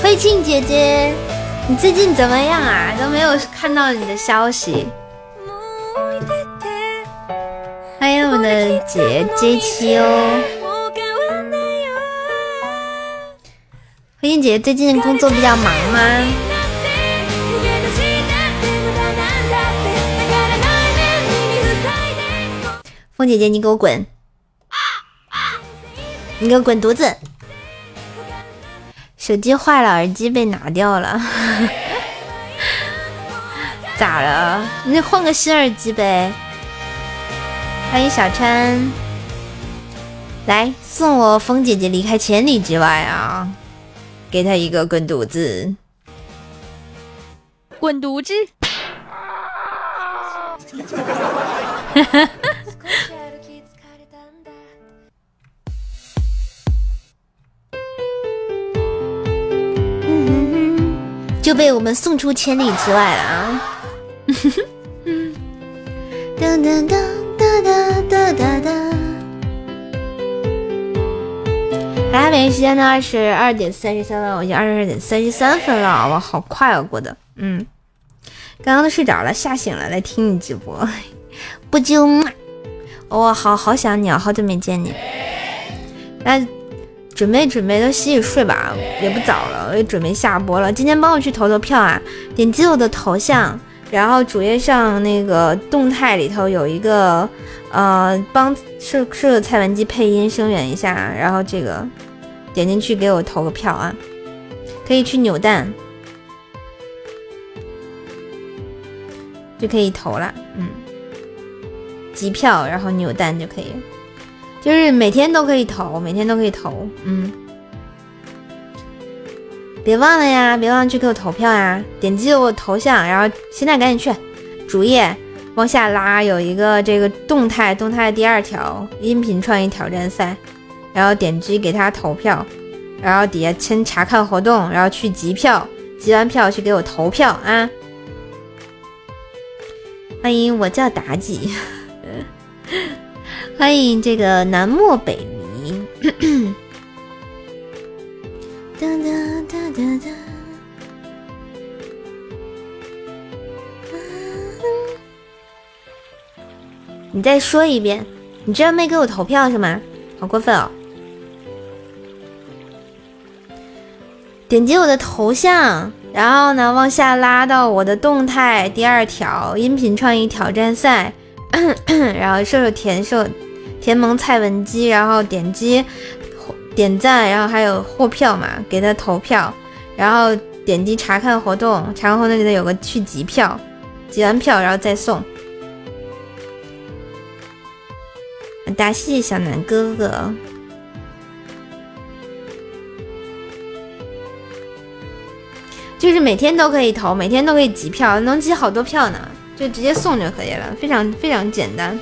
慧庆姐姐，你最近怎么样啊？都没有看到你的消息。もう置いてって欢迎我们的姐 J 七哦， 慧庆姐姐最近工作比较忙吗？逃げ出したって無駄なんだってだから内面耳塞いで凤姐姐，你给我滚！你给我滚犊子！手机坏了，耳机被拿掉了，咋了？你换个新耳机呗。欢迎小川，来送我风姐姐离开千里之外啊！ 给她一个滚犊子！滚犊子！少し歩き疲れたんだ就被我们送出千里之外了啊！噔噔噔哒哒哒哒哒。 来，北京时间呢二十二点三十三分，我已经二十二点三十三分了，哇，好快啊，过的。嗯，刚刚都睡着了，吓醒了来听你直播，不就嘛？哇，好好想你啊，好久没见你。那准备准备，都洗洗睡吧，也不早了，我也准备下播了。今天帮我去投投票啊，点击我的头像，然后主页上那个动态里头有一个，呃，帮是是蔡文姬配音声援一下，然后这个点进去给我投个票啊，可以去扭蛋，就可以投了，嗯，集票然后扭蛋就可以，就是每天都可以投，每天都可以投，嗯。别忘了呀，别忘了去给我投票呀！点击我头像，然后现在赶紧去。主页往下拉，有一个这个动态，动态第二条音频创意挑战赛，然后点击给他投票，然后底下先查看活动，然后去集票，集完票去给我投票啊！欢迎我叫妲己，欢迎这个南漠北离。哒哒哒哒哒。你再说一遍，你居然没给我投票是吗？好过分哦！点击我的头像，然后呢往下拉到我的动态第二条音频创意挑战赛，然后射手填射填蒙蔡文姬，然后点击。点赞，然后还有获票嘛，给他投票，然后点击查看活动，查看活动里头有个去集票，集完票然后再送。大谢小南哥哥，就是每天都可以投，每天都可以集票，能集好多票呢，就直接送就可以了，非常非常简单。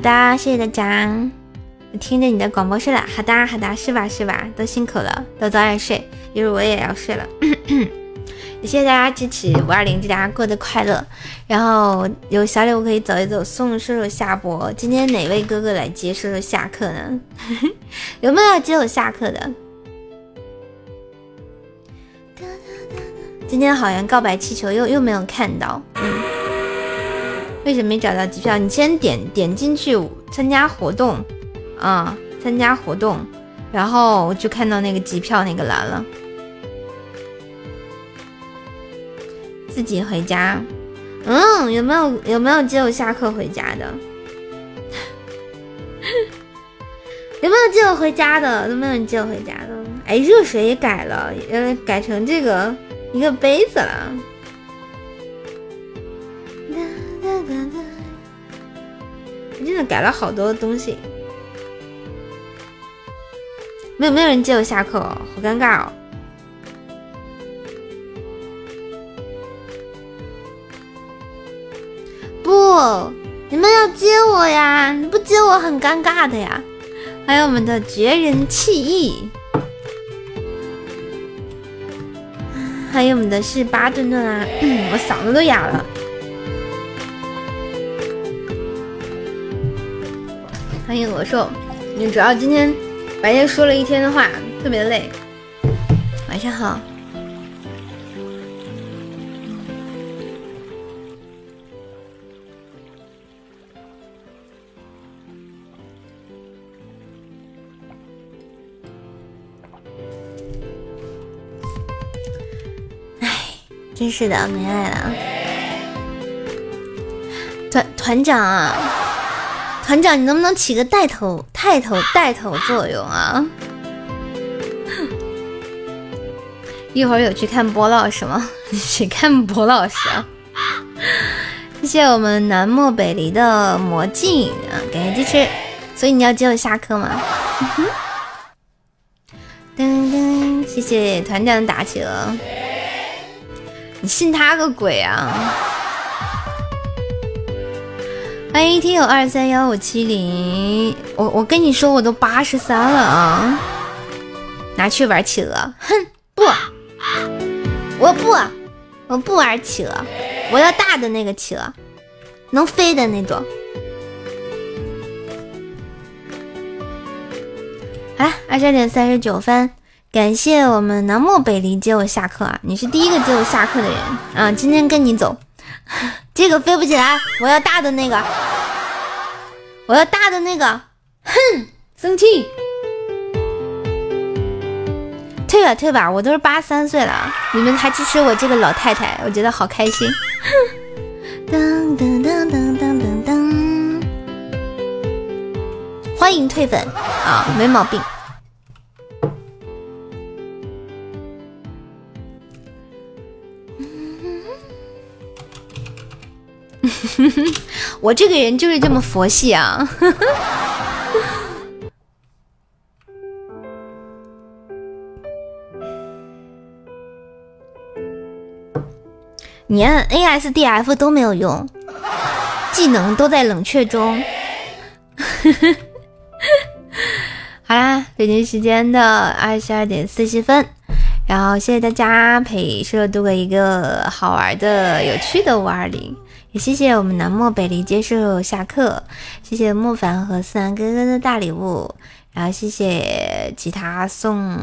的，谢谢大家，听着你的广播睡了。好的，好的，是吧，是吧？都辛苦了，都早点睡，一会儿我也要睡了。也谢谢大家支持五二零，祝大家过得快乐。然后有小礼物可以走一走，送叔叔下播。今天哪位哥哥来接叔叔下课呢？有没有要接我下课的？今天好像告白气球又又没有看到，嗯。为什么没找到机票？你先点点进去参加活动，啊，参加活动，然后就看到那个机票那个栏了。自己回家，嗯，有没有有没有接我下课回家的？有没有接我回家的？有没有人接我回家的？哎，热水也改了，呃，改成这个一个杯子了。真的改了好多东西，没有没有人接我下课，哦好尴尬哦！不，你们要接我呀！你不接我很尴尬的呀！还有我们的绝人弃义，还有我们的是巴顿顿啊！我嗓子都哑了。欢迎罗寿，你主要今天白天说了一天的话，特别累。晚上好。哎，真是的，没爱了。团团长啊！团长，你能不能起个带头、带头、带头作用啊？一会儿有去看波老师吗？去看波老师啊！谢谢我们南漠北离的魔镜啊，感谢支持。所以你要接我下课吗？噔噔，谢谢团长打起了。你信他个鬼啊！欢迎听友二三幺五七零，我我跟你说，我都八十三了啊！拿去玩企鹅，哼，不，我不，我不玩企鹅，我要大的那个企鹅，能飞的那种。好了，二十二点三十九分，感谢我们南漠北离接我下课啊！你是第一个接我下课的人啊！今天跟你走。这个飞不起来，我要大的那个，我要大的那个，哼，生气，退吧退吧，我都是八十三岁了，你们还支持我这个老太太，我觉得好开心。噔噔噔噔噔噔噔，欢迎退粉啊，没毛病。我这个人就是这么佛系啊！你按 A S D F 都没有用，技能都在冷却中。好啦，北京时间的二十二点四十分，然后谢谢大家陪社度过一个好玩的、有趣的五二零。也谢谢我们南漠北离接受下课，谢谢莫凡和思南哥哥的大礼物，然后谢谢其他送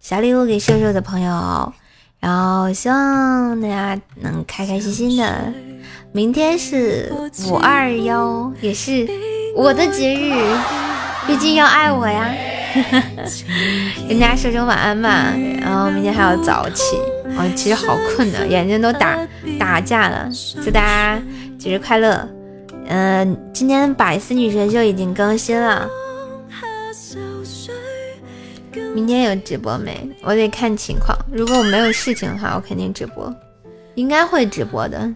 小礼物给瘦瘦的朋友，然后希望大家能开开心心的。明天是五二幺，也是我的节日，毕竟要爱我呀。跟大家说声晚安吧，然后明天还要早起。我其实好困的，眼睛都打打架了。祝大家节日快乐！嗯，今天百思女神秀已经更新了，明天有直播没？我得看情况。如果我没有事情的话，我肯定直播，应该会直播的。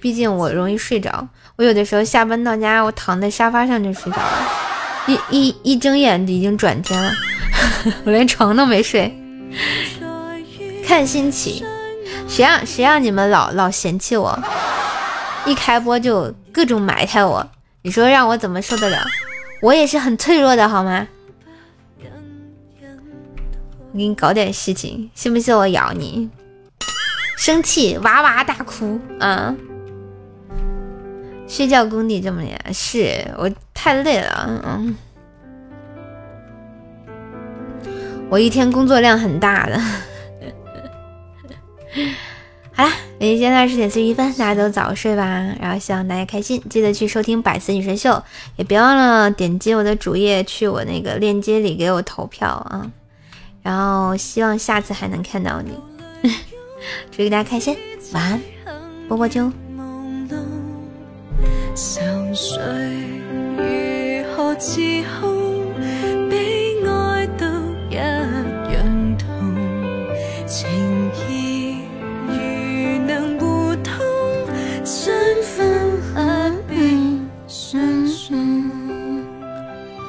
毕竟我容易睡着，我有的时候下班到家，我躺在沙发上就睡着了，一一一睁眼已经转天了，我连床都没睡。看心情，谁让谁让你们老老嫌弃我，一开播就各种埋汰我，你说让我怎么受得了？我也是很脆弱的，好吗？我给你搞点事情，信不信我咬你？生气哇哇大哭啊！睡觉功底这么厉害，是我太累了，嗯，我一天工作量很大的。好啦，北京现在十点四十一分，大家都早睡吧。然后希望大家开心，记得去收听百思女神秀，也别忘了点击我的主页去我那个链接里给我投票啊。然后希望下次还能看到你，祝大家开心，晚安，波波啾。愁绪如何自控？悲爱都一样痛，情意如能互通，相分不必相送？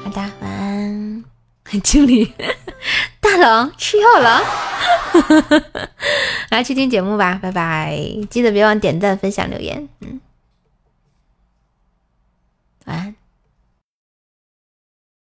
好的，晚安，经理，大佬吃药了。来去听节目吧，拜拜！记得别忘点赞、分享、留言，嗯。晚安。